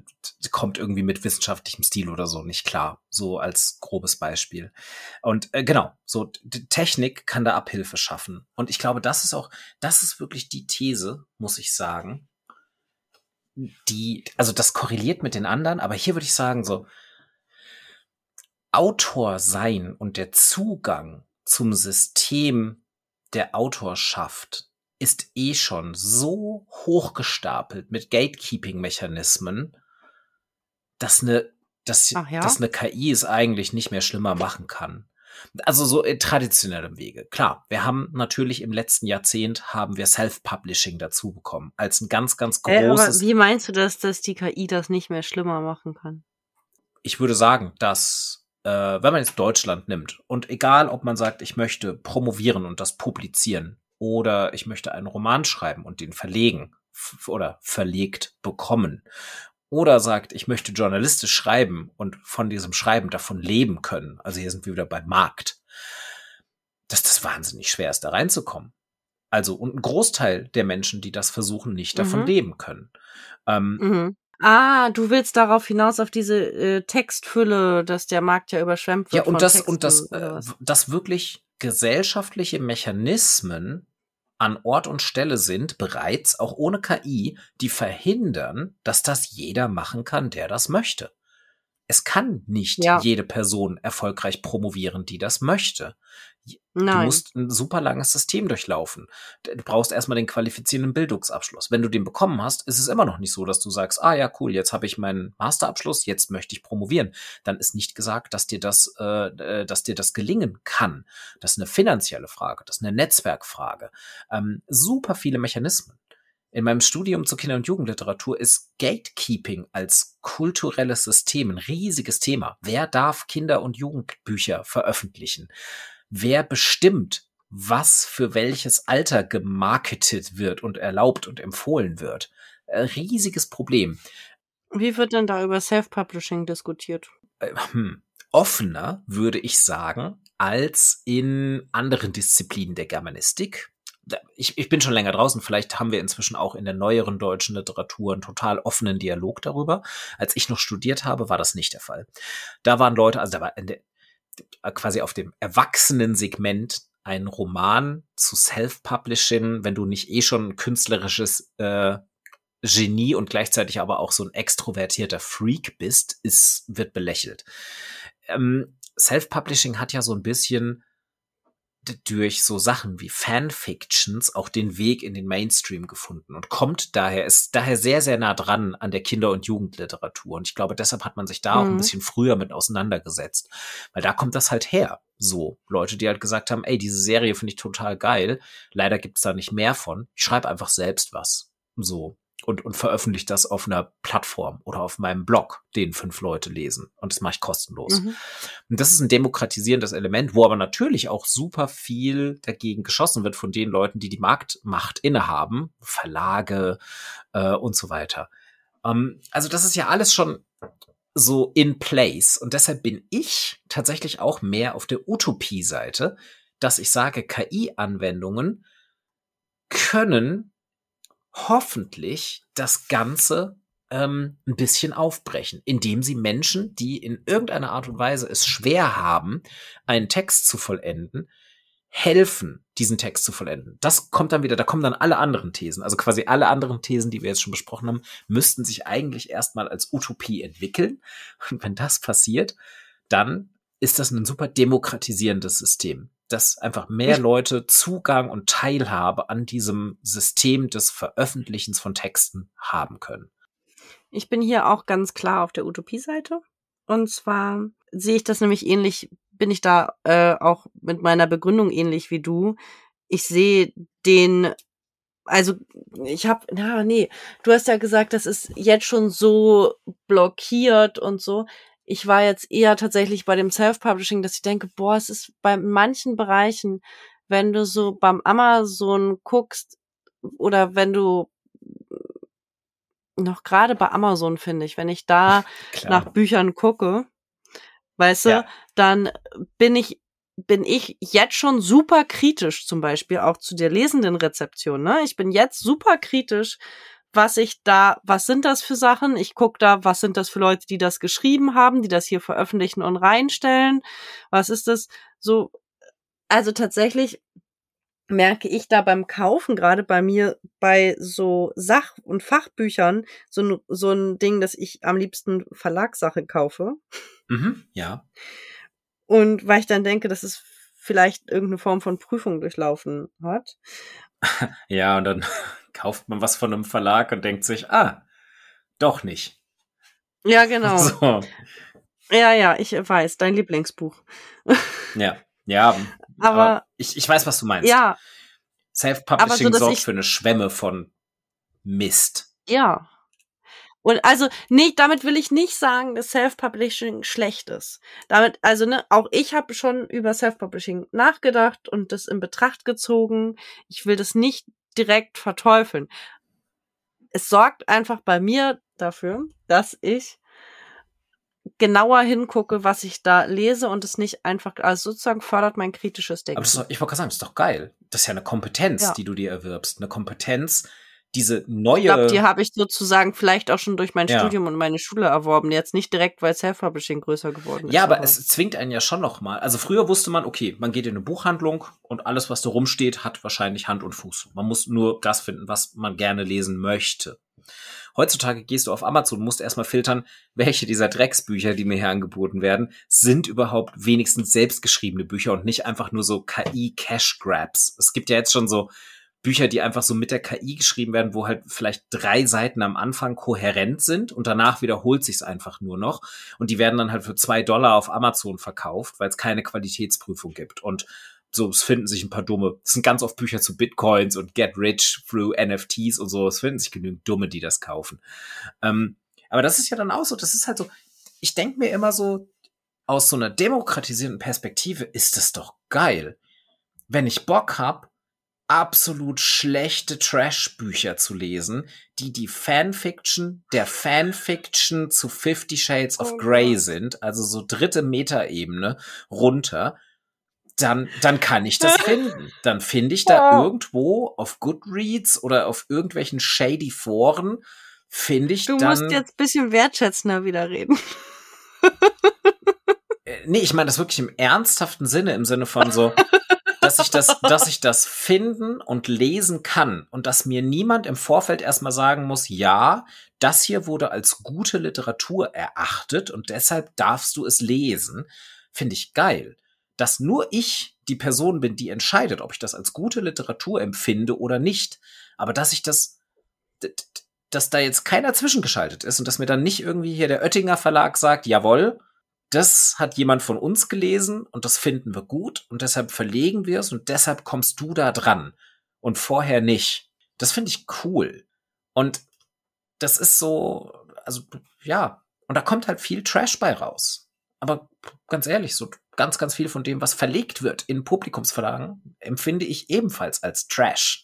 kommt irgendwie mit wissenschaftlichem Stil oder so nicht klar. So als grobes Beispiel. Und äh, genau, so Technik kann da Abhilfe schaffen. Und ich glaube, das ist auch, das ist wirklich die These, muss ich sagen. Die, also das korreliert mit den anderen, aber hier würde ich sagen, so, Autor sein und der Zugang zum System der Autorschaft ist eh schon so hochgestapelt mit Gatekeeping-Mechanismen, dass eine, dass, ja? dass eine KI es eigentlich nicht mehr schlimmer machen kann. Also so in traditionellem Wege. Klar, wir haben natürlich im letzten Jahrzehnt haben wir Self-Publishing dazu bekommen als ein ganz, ganz großes. Äh, wie meinst du das, dass die KI das nicht mehr schlimmer machen kann? Ich würde sagen, dass äh, wenn man jetzt Deutschland nimmt und egal, ob man sagt, ich möchte promovieren und das publizieren oder ich möchte einen Roman schreiben und den verlegen oder verlegt bekommen oder sagt, ich möchte journalistisch schreiben und von diesem Schreiben davon leben können. Also hier sind wir wieder beim Markt. Dass das wahnsinnig schwer ist, da reinzukommen. Also, und ein Großteil der Menschen, die das versuchen, nicht davon mhm. leben können. Ähm, mhm. Ah, du willst darauf hinaus auf diese äh, Textfülle, dass der Markt ja überschwemmt wird. Ja, und das Texten, und das äh, das wirklich gesellschaftliche Mechanismen an Ort und Stelle sind, bereits auch ohne KI, die verhindern, dass das jeder machen kann, der das möchte. Es kann nicht ja. jede Person erfolgreich promovieren, die das möchte. Nein. Du musst ein super langes System durchlaufen. Du brauchst erstmal den qualifizierenden Bildungsabschluss. Wenn du den bekommen hast, ist es immer noch nicht so, dass du sagst, ah ja, cool, jetzt habe ich meinen Masterabschluss, jetzt möchte ich promovieren. Dann ist nicht gesagt, dass dir das, äh, äh, dass dir das gelingen kann. Das ist eine finanzielle Frage, das ist eine Netzwerkfrage. Ähm, super viele Mechanismen. In meinem Studium zur Kinder- und Jugendliteratur ist Gatekeeping als kulturelles System ein riesiges Thema. Wer darf Kinder- und Jugendbücher veröffentlichen? Wer bestimmt, was für welches Alter gemarketet wird und erlaubt und empfohlen wird. Äh, riesiges Problem. Wie wird denn da über Self-Publishing diskutiert? Äh, hm, offener, würde ich sagen, als in anderen Disziplinen der Germanistik. Ich, ich bin schon länger draußen, vielleicht haben wir inzwischen auch in der neueren deutschen Literatur einen total offenen Dialog darüber. Als ich noch studiert habe, war das nicht der Fall. Da waren Leute, also da war der, quasi auf dem Erwachsenen-Segment ein Roman zu Self-Publishing, wenn du nicht eh schon ein künstlerisches äh, Genie und gleichzeitig aber auch so ein extrovertierter Freak bist, ist, wird belächelt. Ähm, Self-Publishing hat ja so ein bisschen durch so Sachen wie Fanfictions auch den Weg in den Mainstream gefunden und kommt daher, ist daher sehr, sehr nah dran an der Kinder- und Jugendliteratur. Und ich glaube, deshalb hat man sich da mhm. auch ein mhm. bisschen früher mit auseinandergesetzt. Weil da kommt das halt her. So, Leute, die halt gesagt haben, ey, diese Serie finde ich total geil. Leider gibt's da nicht mehr von. Ich schreibe einfach selbst was. So und, und veröffentliche das auf einer Plattform oder auf meinem Blog, den fünf Leute lesen. Und das mache ich kostenlos. Mhm. Und das ist ein demokratisierendes Element, wo aber natürlich auch super viel dagegen geschossen wird von den Leuten, die die Marktmacht innehaben, Verlage äh, und so weiter. Ähm, also das ist ja alles schon so in place. Und deshalb bin ich tatsächlich auch mehr auf der Utopie-Seite, dass ich sage, KI-Anwendungen können hoffentlich das Ganze ähm, ein bisschen aufbrechen, indem sie Menschen, die in irgendeiner Art und Weise es schwer haben, einen Text zu vollenden, helfen, diesen Text zu vollenden. Das kommt dann wieder, da kommen dann alle anderen Thesen. Also quasi alle anderen Thesen, die wir jetzt schon besprochen haben, müssten sich eigentlich erstmal als Utopie entwickeln. Und wenn das passiert, dann ist das ein super demokratisierendes System dass einfach mehr Leute Zugang und Teilhabe an diesem System des Veröffentlichens von Texten haben können. Ich bin hier auch ganz klar auf der Utopie-Seite. Und zwar sehe ich das nämlich ähnlich, bin ich da äh, auch mit meiner Begründung ähnlich wie du. Ich sehe den, also ich habe, na nee, du hast ja gesagt, das ist jetzt schon so blockiert und so ich war jetzt eher tatsächlich bei dem Self-Publishing, dass ich denke, boah, es ist bei manchen Bereichen, wenn du so beim Amazon guckst oder wenn du noch gerade bei Amazon finde ich, wenn ich da nach Büchern gucke, weißt ja. du, dann bin ich bin ich jetzt schon super kritisch zum Beispiel auch zu der lesenden Rezeption. Ne? Ich bin jetzt super kritisch was ich da, was sind das für Sachen? Ich gucke da, was sind das für Leute, die das geschrieben haben, die das hier veröffentlichen und reinstellen? Was ist das? So, also tatsächlich merke ich da beim Kaufen, gerade bei mir bei so Sach- und Fachbüchern, so ein, so ein Ding, dass ich am liebsten Verlagssache kaufe. Mhm, ja. Und weil ich dann denke, dass es vielleicht irgendeine Form von Prüfung durchlaufen hat. Ja, und dann kauft man was von einem Verlag und denkt sich, ah, doch nicht. Ja, genau. So. Ja, ja, ich weiß, dein Lieblingsbuch. ja, ja. Aber, aber ich, ich weiß, was du meinst. Ja. Self-Publishing so, sorgt für eine Schwemme von Mist. Ja. Und also, nee, damit will ich nicht sagen, dass Self-Publishing schlecht ist. Damit, also, ne, auch ich habe schon über Self-Publishing nachgedacht und das in Betracht gezogen. Ich will das nicht direkt verteufeln. Es sorgt einfach bei mir dafür, dass ich genauer hingucke, was ich da lese und es nicht einfach, also sozusagen fördert mein kritisches Denken. Aber doch, ich wollte gerade sagen, das ist doch geil. Das ist ja eine Kompetenz, ja. die du dir erwirbst. Eine Kompetenz, diese neue. Ich glaube, die habe ich sozusagen vielleicht auch schon durch mein ja. Studium und meine Schule erworben. Jetzt nicht direkt, weil Self-Publishing größer geworden ist. Ja, aber, aber, es zwingt einen ja schon noch mal. Also früher wusste man, okay, man geht in eine Buchhandlung und alles, was da rumsteht, hat wahrscheinlich Hand und Fuß. Man muss nur das finden, was man gerne lesen möchte. Heutzutage gehst du auf Amazon und musst erstmal filtern, welche dieser Drecksbücher, die mir hier angeboten werden, sind überhaupt wenigstens selbstgeschriebene Bücher und nicht einfach nur so KI-Cash-Grabs. Es gibt ja jetzt schon so Bücher, die einfach so mit der KI geschrieben werden, wo halt vielleicht drei Seiten am Anfang kohärent sind und danach wiederholt sich's einfach nur noch. Und die werden dann halt für zwei Dollar auf Amazon verkauft, weil es keine Qualitätsprüfung gibt. Und so, es finden sich ein paar dumme, es sind ganz oft Bücher zu Bitcoins und Get Rich through NFTs und so, es finden sich genügend Dumme, die das kaufen. Ähm, aber das ist ja dann auch so, das ist halt so, ich denke mir immer so, aus so einer demokratisierten Perspektive ist es doch geil. Wenn ich Bock hab, absolut schlechte Trash-Bücher zu lesen, die die Fanfiction der Fanfiction zu Fifty Shades of oh Grey sind, also so dritte Metaebene runter, dann, dann kann ich das finden. Dann finde ich da irgendwo auf Goodreads oder auf irgendwelchen shady Foren, finde ich du dann. Du musst jetzt bisschen wertschätzender wieder reden. Äh, nee, ich meine das wirklich im ernsthaften Sinne, im Sinne von so, dass ich das, dass ich das finden und lesen kann und dass mir niemand im Vorfeld erstmal sagen muss, ja, das hier wurde als gute Literatur erachtet und deshalb darfst du es lesen, finde ich geil. Dass nur ich die Person bin, die entscheidet, ob ich das als gute Literatur empfinde oder nicht. Aber dass ich das, dass da jetzt keiner zwischengeschaltet ist und dass mir dann nicht irgendwie hier der Oettinger Verlag sagt, jawohl, das hat jemand von uns gelesen und das finden wir gut und deshalb verlegen wir es und deshalb kommst du da dran und vorher nicht. Das finde ich cool. Und das ist so, also ja, und da kommt halt viel Trash bei raus. Aber ganz ehrlich, so ganz, ganz viel von dem, was verlegt wird in Publikumsverlagen, empfinde ich ebenfalls als Trash.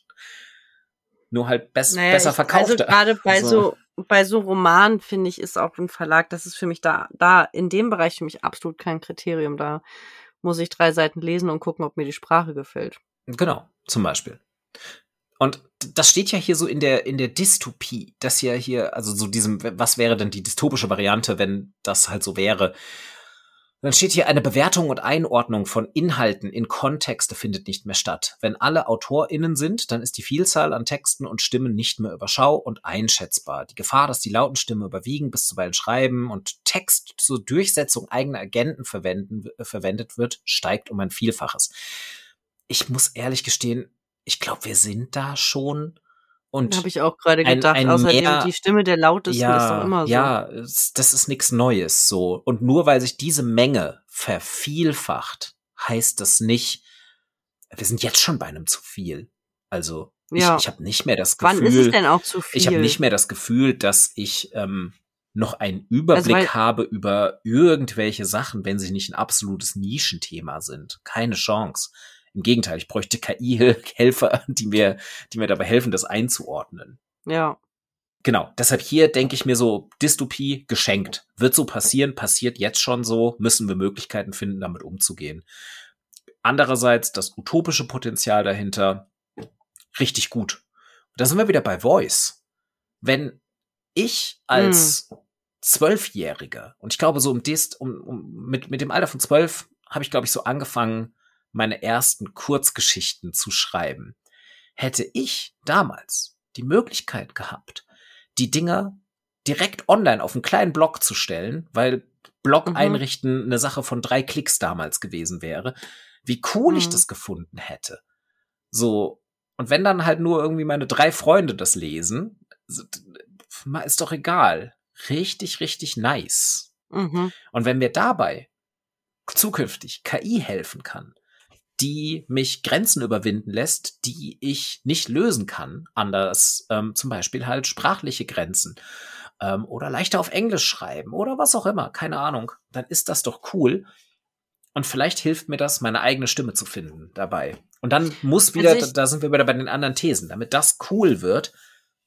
Nur halt best, naja, besser verkauft. Also gerade bei so, so bei so Romanen, finde ich, ist auch ein Verlag, das ist für mich da, da in dem Bereich für mich absolut kein Kriterium. Da muss ich drei Seiten lesen und gucken, ob mir die Sprache gefällt. Genau, zum Beispiel. Und das steht ja hier so in der, in der Dystopie, das ja hier, also so diesem, was wäre denn die dystopische Variante, wenn das halt so wäre? Dann steht hier, eine Bewertung und Einordnung von Inhalten in Kontexte findet nicht mehr statt. Wenn alle AutorInnen sind, dann ist die Vielzahl an Texten und Stimmen nicht mehr überschau und einschätzbar. Die Gefahr, dass die lauten Stimmen überwiegen, bis zuweilen Schreiben und Text zur Durchsetzung eigener Agenten äh, verwendet wird, steigt um ein Vielfaches. Ich muss ehrlich gestehen, ich glaube, wir sind da schon und habe ich auch gerade gedacht, ein, ein außerdem mehr, die Stimme der lautesten ja, ist doch immer so. Ja, das ist nichts Neues so. Und nur weil sich diese Menge vervielfacht, heißt das nicht, wir sind jetzt schon bei einem zu viel. Also ja. ich, ich habe nicht mehr das Gefühl. Wann ist es denn auch zu viel? Ich habe nicht mehr das Gefühl, dass ich ähm, noch einen Überblick also, habe über irgendwelche Sachen, wenn sie nicht ein absolutes Nischenthema sind. Keine Chance. Im Gegenteil, ich bräuchte KI-Helfer, die mir, die mir dabei helfen, das einzuordnen. Ja. Genau, deshalb hier denke ich mir so, Dystopie geschenkt. Wird so passieren, passiert jetzt schon so, müssen wir Möglichkeiten finden, damit umzugehen. Andererseits das utopische Potenzial dahinter, richtig gut. Da sind wir wieder bei Voice. Wenn ich als hm. Zwölfjähriger, und ich glaube so um, Dist, um, um mit, mit dem Alter von zwölf habe ich, glaube ich, so angefangen, meine ersten Kurzgeschichten zu schreiben. Hätte ich damals die Möglichkeit gehabt, die Dinger direkt online auf einen kleinen Blog zu stellen, weil Blog mhm. einrichten eine Sache von drei Klicks damals gewesen wäre, wie cool mhm. ich das gefunden hätte. So, und wenn dann halt nur irgendwie meine drei Freunde das lesen, ist doch egal. Richtig, richtig nice. Mhm. Und wenn mir dabei zukünftig KI helfen kann, die mich Grenzen überwinden lässt, die ich nicht lösen kann. Anders ähm, zum Beispiel halt sprachliche Grenzen ähm, oder leichter auf Englisch schreiben oder was auch immer, keine Ahnung. Dann ist das doch cool. Und vielleicht hilft mir das, meine eigene Stimme zu finden dabei. Und dann muss wieder, also da sind wir wieder bei den anderen Thesen. Damit das cool wird,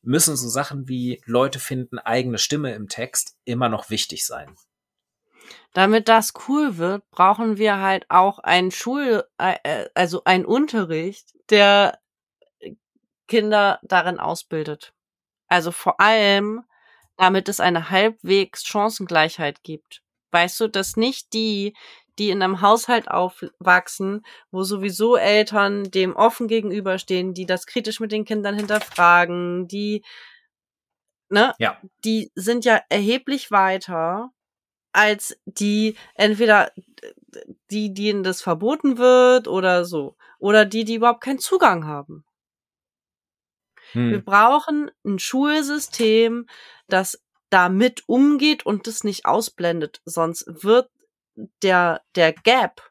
müssen so Sachen wie Leute finden, eigene Stimme im Text immer noch wichtig sein. Damit das cool wird, brauchen wir halt auch einen Schul, äh, äh, also einen Unterricht, der Kinder darin ausbildet. Also vor allem, damit es eine halbwegs Chancengleichheit gibt. Weißt du, dass nicht die, die in einem Haushalt aufwachsen, wo sowieso Eltern dem offen gegenüberstehen, die das kritisch mit den Kindern hinterfragen, die, ne, ja. die sind ja erheblich weiter als die entweder die, denen das verboten wird oder so. Oder die, die überhaupt keinen Zugang haben. Hm. Wir brauchen ein Schulsystem, das damit umgeht und das nicht ausblendet. Sonst wird der, der Gap,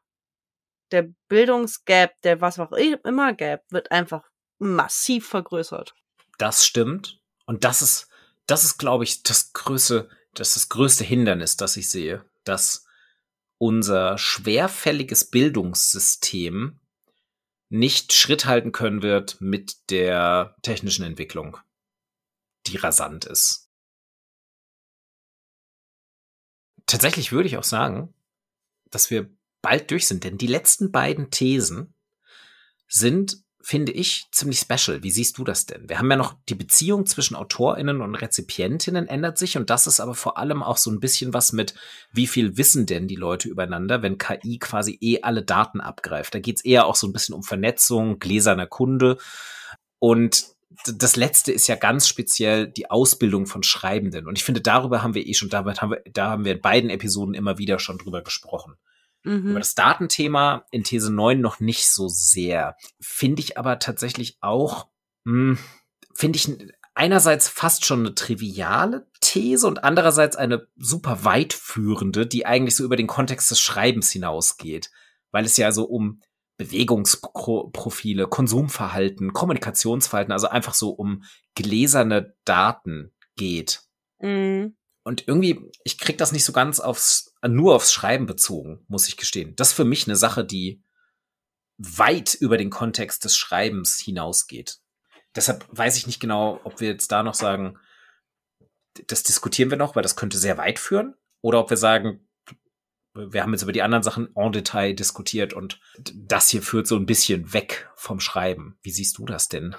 der Bildungsgap, der was auch immer Gap, wird einfach massiv vergrößert. Das stimmt. Und das ist, das ist, glaube ich, das größte, das ist das größte Hindernis, das ich sehe, dass unser schwerfälliges Bildungssystem nicht Schritt halten können wird mit der technischen Entwicklung, die rasant ist. Tatsächlich würde ich auch sagen, dass wir bald durch sind, denn die letzten beiden Thesen sind finde ich, ziemlich special. Wie siehst du das denn? Wir haben ja noch die Beziehung zwischen AutorInnen und Rezipientinnen ändert sich und das ist aber vor allem auch so ein bisschen was mit, wie viel wissen denn die Leute übereinander, wenn KI quasi eh alle Daten abgreift. Da geht's eher auch so ein bisschen um Vernetzung, gläserner Kunde und das letzte ist ja ganz speziell die Ausbildung von Schreibenden. Und ich finde, darüber haben wir eh schon, damit haben wir, da haben wir in beiden Episoden immer wieder schon drüber gesprochen. Mhm. Über das Datenthema in These 9 noch nicht so sehr. Finde ich aber tatsächlich auch, hm, finde ich einerseits fast schon eine triviale These und andererseits eine super weitführende, die eigentlich so über den Kontext des Schreibens hinausgeht, weil es ja so um Bewegungsprofile, Konsumverhalten, Kommunikationsverhalten, also einfach so um gläserne Daten geht. Mhm. Und irgendwie, ich krieg das nicht so ganz aufs, nur aufs Schreiben bezogen, muss ich gestehen. Das ist für mich eine Sache, die weit über den Kontext des Schreibens hinausgeht. Deshalb weiß ich nicht genau, ob wir jetzt da noch sagen, das diskutieren wir noch, weil das könnte sehr weit führen. Oder ob wir sagen, wir haben jetzt über die anderen Sachen en Detail diskutiert und das hier führt so ein bisschen weg vom Schreiben. Wie siehst du das denn?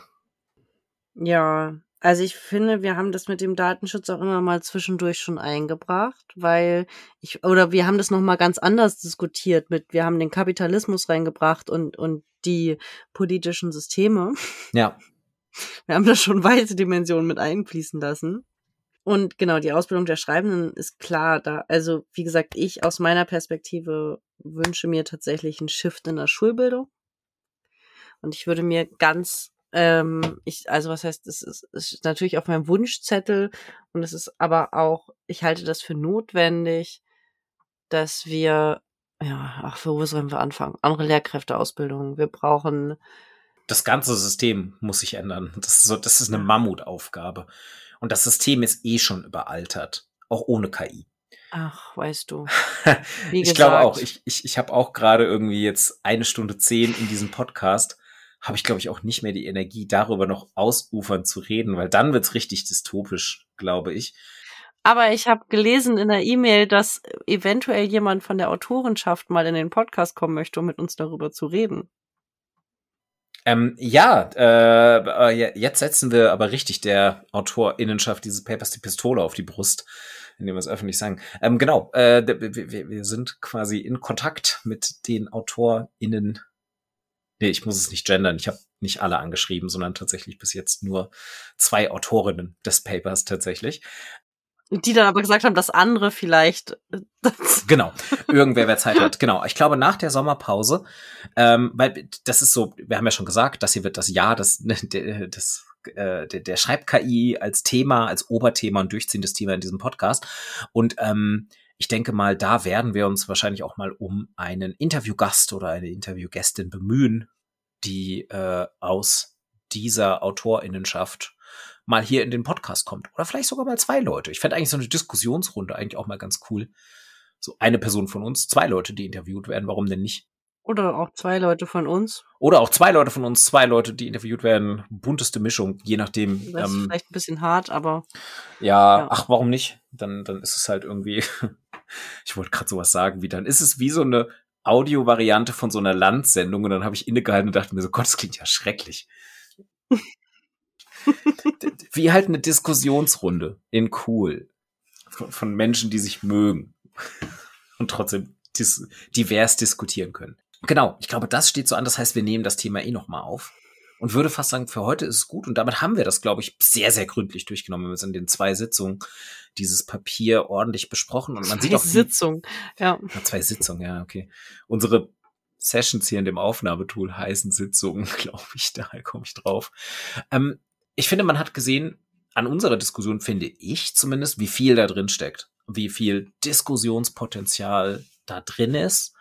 Ja, also ich finde, wir haben das mit dem Datenschutz auch immer mal zwischendurch schon eingebracht, weil ich oder wir haben das noch mal ganz anders diskutiert mit wir haben den Kapitalismus reingebracht und und die politischen Systeme. Ja. Wir haben da schon weite Dimensionen mit einfließen lassen. Und genau, die Ausbildung der Schreibenden ist klar da. Also, wie gesagt, ich aus meiner Perspektive wünsche mir tatsächlich einen Shift in der Schulbildung. Und ich würde mir ganz ähm, ich, also was heißt, es ist, ist natürlich auf meinem Wunschzettel und es ist aber auch, ich halte das für notwendig, dass wir, ja, ach, für wo sollen wir anfangen? Andere Lehrkräfteausbildung. Wir brauchen. Das ganze System muss sich ändern. Das ist so, das ist eine Mammutaufgabe. Und das System ist eh schon überaltert. Auch ohne KI. Ach, weißt du. ich gesagt. glaube auch, ich, ich, ich habe auch gerade irgendwie jetzt eine Stunde zehn in diesem Podcast habe ich, glaube ich, auch nicht mehr die Energie, darüber noch ausufern zu reden, weil dann wird's richtig dystopisch, glaube ich. Aber ich habe gelesen in der E-Mail, dass eventuell jemand von der Autorenschaft mal in den Podcast kommen möchte, um mit uns darüber zu reden. Ähm, ja, äh, jetzt setzen wir aber richtig der AutorInnenschaft dieses Papers die Pistole auf die Brust, indem wir es öffentlich sagen. Ähm, genau, äh, wir, wir sind quasi in Kontakt mit den AutorInnen nee, ich muss es nicht gendern, ich habe nicht alle angeschrieben, sondern tatsächlich bis jetzt nur zwei Autorinnen des Papers tatsächlich. Die dann aber gesagt haben, dass andere vielleicht. genau, irgendwer, wer Zeit hat. Genau, ich glaube nach der Sommerpause, ähm, weil das ist so, wir haben ja schon gesagt, das hier wird das Jahr des, des äh, der, der Schreib-KI als Thema, als Oberthema und durchziehendes Thema in diesem Podcast. Und ähm, ich denke mal, da werden wir uns wahrscheinlich auch mal um einen Interviewgast oder eine Interviewgästin bemühen, die äh, aus dieser Autorinnenschaft mal hier in den Podcast kommt. Oder vielleicht sogar mal zwei Leute. Ich fände eigentlich so eine Diskussionsrunde eigentlich auch mal ganz cool. So eine Person von uns, zwei Leute, die interviewt werden. Warum denn nicht? Oder auch zwei Leute von uns. Oder auch zwei Leute von uns, zwei Leute, die interviewt werden. Bunteste Mischung, je nachdem. Das ist ähm, vielleicht ein bisschen hart, aber. Ja, ja, ach, warum nicht? Dann, dann ist es halt irgendwie. Ich wollte gerade sowas sagen, wie dann ist es wie so eine Audio-Variante von so einer Landsendung und dann habe ich innegehalten und dachte mir so, Gott, das klingt ja schrecklich. wie halt eine Diskussionsrunde in cool. Von, von Menschen, die sich mögen. Und trotzdem dis divers diskutieren können. Genau, ich glaube, das steht so an. Das heißt, wir nehmen das Thema eh noch mal auf und würde fast sagen, für heute ist es gut. Und damit haben wir das, glaube ich, sehr, sehr gründlich durchgenommen. Wir haben uns in den zwei Sitzungen dieses Papier ordentlich besprochen und man zwei sieht auch Sitzungen, ja. Zwei Sitzungen, ja, okay. Unsere Sessions hier in dem Aufnahmetool heißen Sitzungen, glaube ich. Daher komme ich drauf. Ähm, ich finde, man hat gesehen, an unserer Diskussion finde ich zumindest, wie viel da drin steckt, wie viel Diskussionspotenzial da drin ist,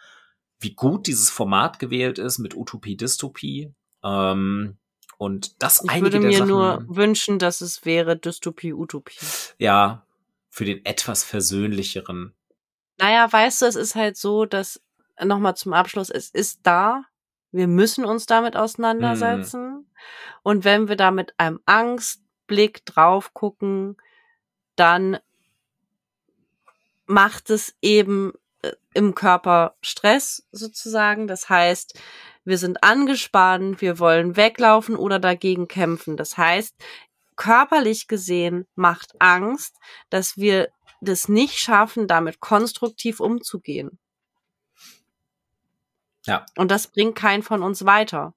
wie gut dieses Format gewählt ist mit Utopie, Dystopie. Ähm, und das ich würde mir Sachen, nur wünschen, dass es wäre Dystopie, Utopie. Ja, für den etwas versöhnlicheren Naja, weißt du, es ist halt so, dass, nochmal zum Abschluss, es ist da. Wir müssen uns damit auseinandersetzen. Mhm. Und wenn wir da mit einem Angstblick drauf gucken, dann macht es eben äh, im Körper Stress sozusagen. Das heißt, wir sind angespannt, wir wollen weglaufen oder dagegen kämpfen. Das heißt, körperlich gesehen macht Angst, dass wir das nicht schaffen, damit konstruktiv umzugehen. Ja. Und das bringt keinen von uns weiter.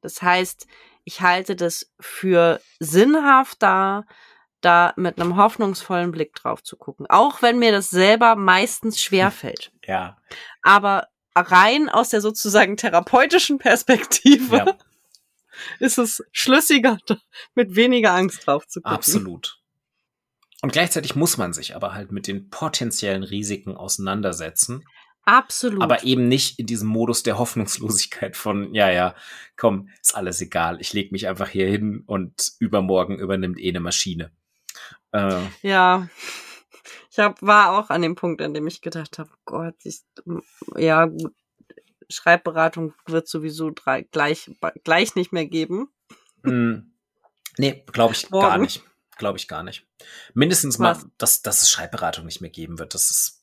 Das heißt, ich halte das für sinnhafter, da mit einem hoffnungsvollen Blick drauf zu gucken. Auch wenn mir das selber meistens schwer fällt. Ja. Aber rein aus der sozusagen therapeutischen Perspektive ja. ist es schlüssiger, mit weniger Angst drauf zu gucken. Absolut. Und gleichzeitig muss man sich aber halt mit den potenziellen Risiken auseinandersetzen. Absolut. Aber eben nicht in diesem Modus der Hoffnungslosigkeit von, ja, ja, komm, ist alles egal. Ich leg mich einfach hier hin und übermorgen übernimmt eh eine Maschine. Äh, ja. Ich hab, war auch an dem Punkt, an dem ich gedacht habe, Gott, ich, ja gut, Schreibberatung wird sowieso drei, gleich, gleich nicht mehr geben. Mm, nee, glaube ich Morgen. gar nicht. Glaube ich gar nicht. Mindestens Was? mal, dass, dass es Schreibberatung nicht mehr geben wird. Das ist.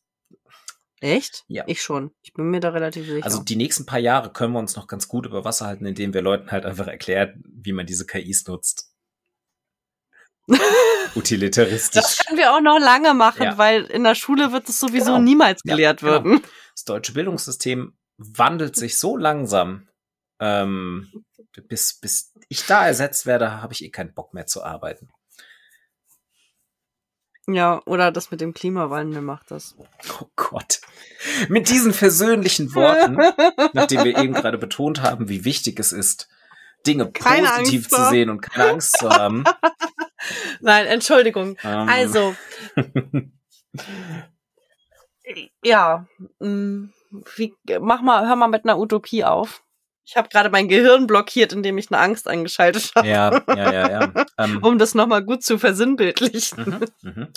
Echt? Ja. Ich schon. Ich bin mir da relativ sicher. Also die nächsten paar Jahre können wir uns noch ganz gut über Wasser halten, indem wir Leuten halt einfach erklären, wie man diese KIs nutzt. Utilitaristisch. Das können wir auch noch lange machen, ja. weil in der Schule wird es sowieso genau. niemals gelehrt ja, genau. werden. Das deutsche Bildungssystem wandelt sich so langsam, ähm, bis, bis ich da ersetzt werde, habe ich eh keinen Bock mehr zu arbeiten. Ja, oder das mit dem Klimawandel macht das. Oh Gott. Mit diesen versöhnlichen Worten, nachdem wir eben gerade betont haben, wie wichtig es ist, Dinge keine positiv Angst zu sehen und keine Angst zu haben. Nein, Entschuldigung. Um. Also. ja. Mm, wie, mach mal, hör mal mit einer Utopie auf. Ich habe gerade mein Gehirn blockiert, indem ich eine Angst eingeschaltet habe. Ja, ja, ja, ja. Ähm, um das nochmal gut zu versinnbildlichen. Mhm, mhm.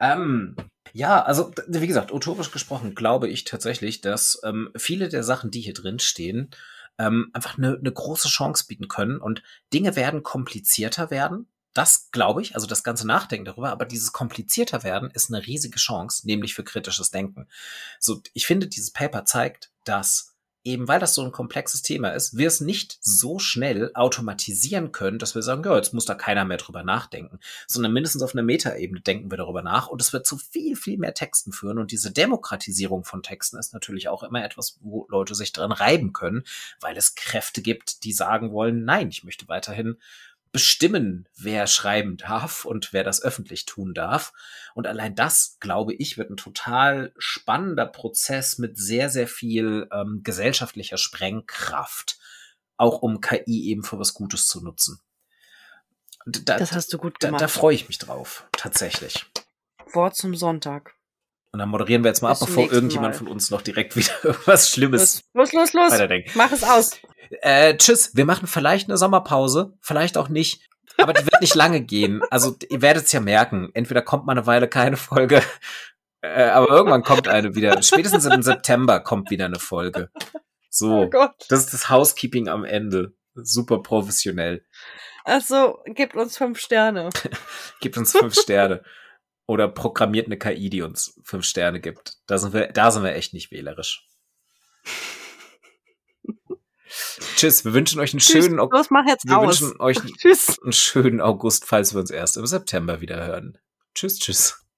ähm, ja, also wie gesagt, utopisch gesprochen glaube ich tatsächlich, dass ähm, viele der Sachen, die hier drin stehen, ähm, einfach eine, eine große Chance bieten können und Dinge werden komplizierter werden. Das glaube ich, also das ganze Nachdenken darüber, aber dieses komplizierter werden ist eine riesige Chance, nämlich für kritisches Denken. So, ich finde, dieses Paper zeigt, dass eben weil das so ein komplexes Thema ist, wir es nicht so schnell automatisieren können, dass wir sagen, ja, jetzt muss da keiner mehr drüber nachdenken, sondern mindestens auf einer Metaebene denken wir darüber nach und es wird zu viel, viel mehr Texten führen und diese Demokratisierung von Texten ist natürlich auch immer etwas, wo Leute sich dran reiben können, weil es Kräfte gibt, die sagen wollen, nein, ich möchte weiterhin bestimmen, wer schreiben darf und wer das öffentlich tun darf. Und allein das, glaube ich, wird ein total spannender Prozess mit sehr, sehr viel ähm, gesellschaftlicher Sprengkraft, auch um KI eben für was Gutes zu nutzen. Da, das hast du gut gemacht. Da, da freue ich mich drauf, tatsächlich. Wort zum Sonntag. Und dann moderieren wir jetzt mal Bis ab, bevor irgendjemand Mal. von uns noch direkt wieder was Schlimmes los, los, los, los. Mach es aus. Äh, tschüss, wir machen vielleicht eine Sommerpause, vielleicht auch nicht. Aber die wird nicht lange gehen. Also ihr werdet es ja merken. Entweder kommt mal eine Weile keine Folge, äh, aber irgendwann kommt eine wieder. Spätestens im September kommt wieder eine Folge. So, oh das ist das Housekeeping am Ende. Super professionell. Also, gebt uns fünf Sterne. gebt uns fünf Sterne. Oder programmiert eine KI, die uns fünf Sterne gibt. Da sind wir, da sind wir echt nicht wählerisch. Tschüss, wir wünschen euch einen Tschüss, schönen August. mach jetzt wir aus. wünschen euch Tschüss. einen schönen August, falls wir uns erst im September wieder hören. Tschüss, tschüss.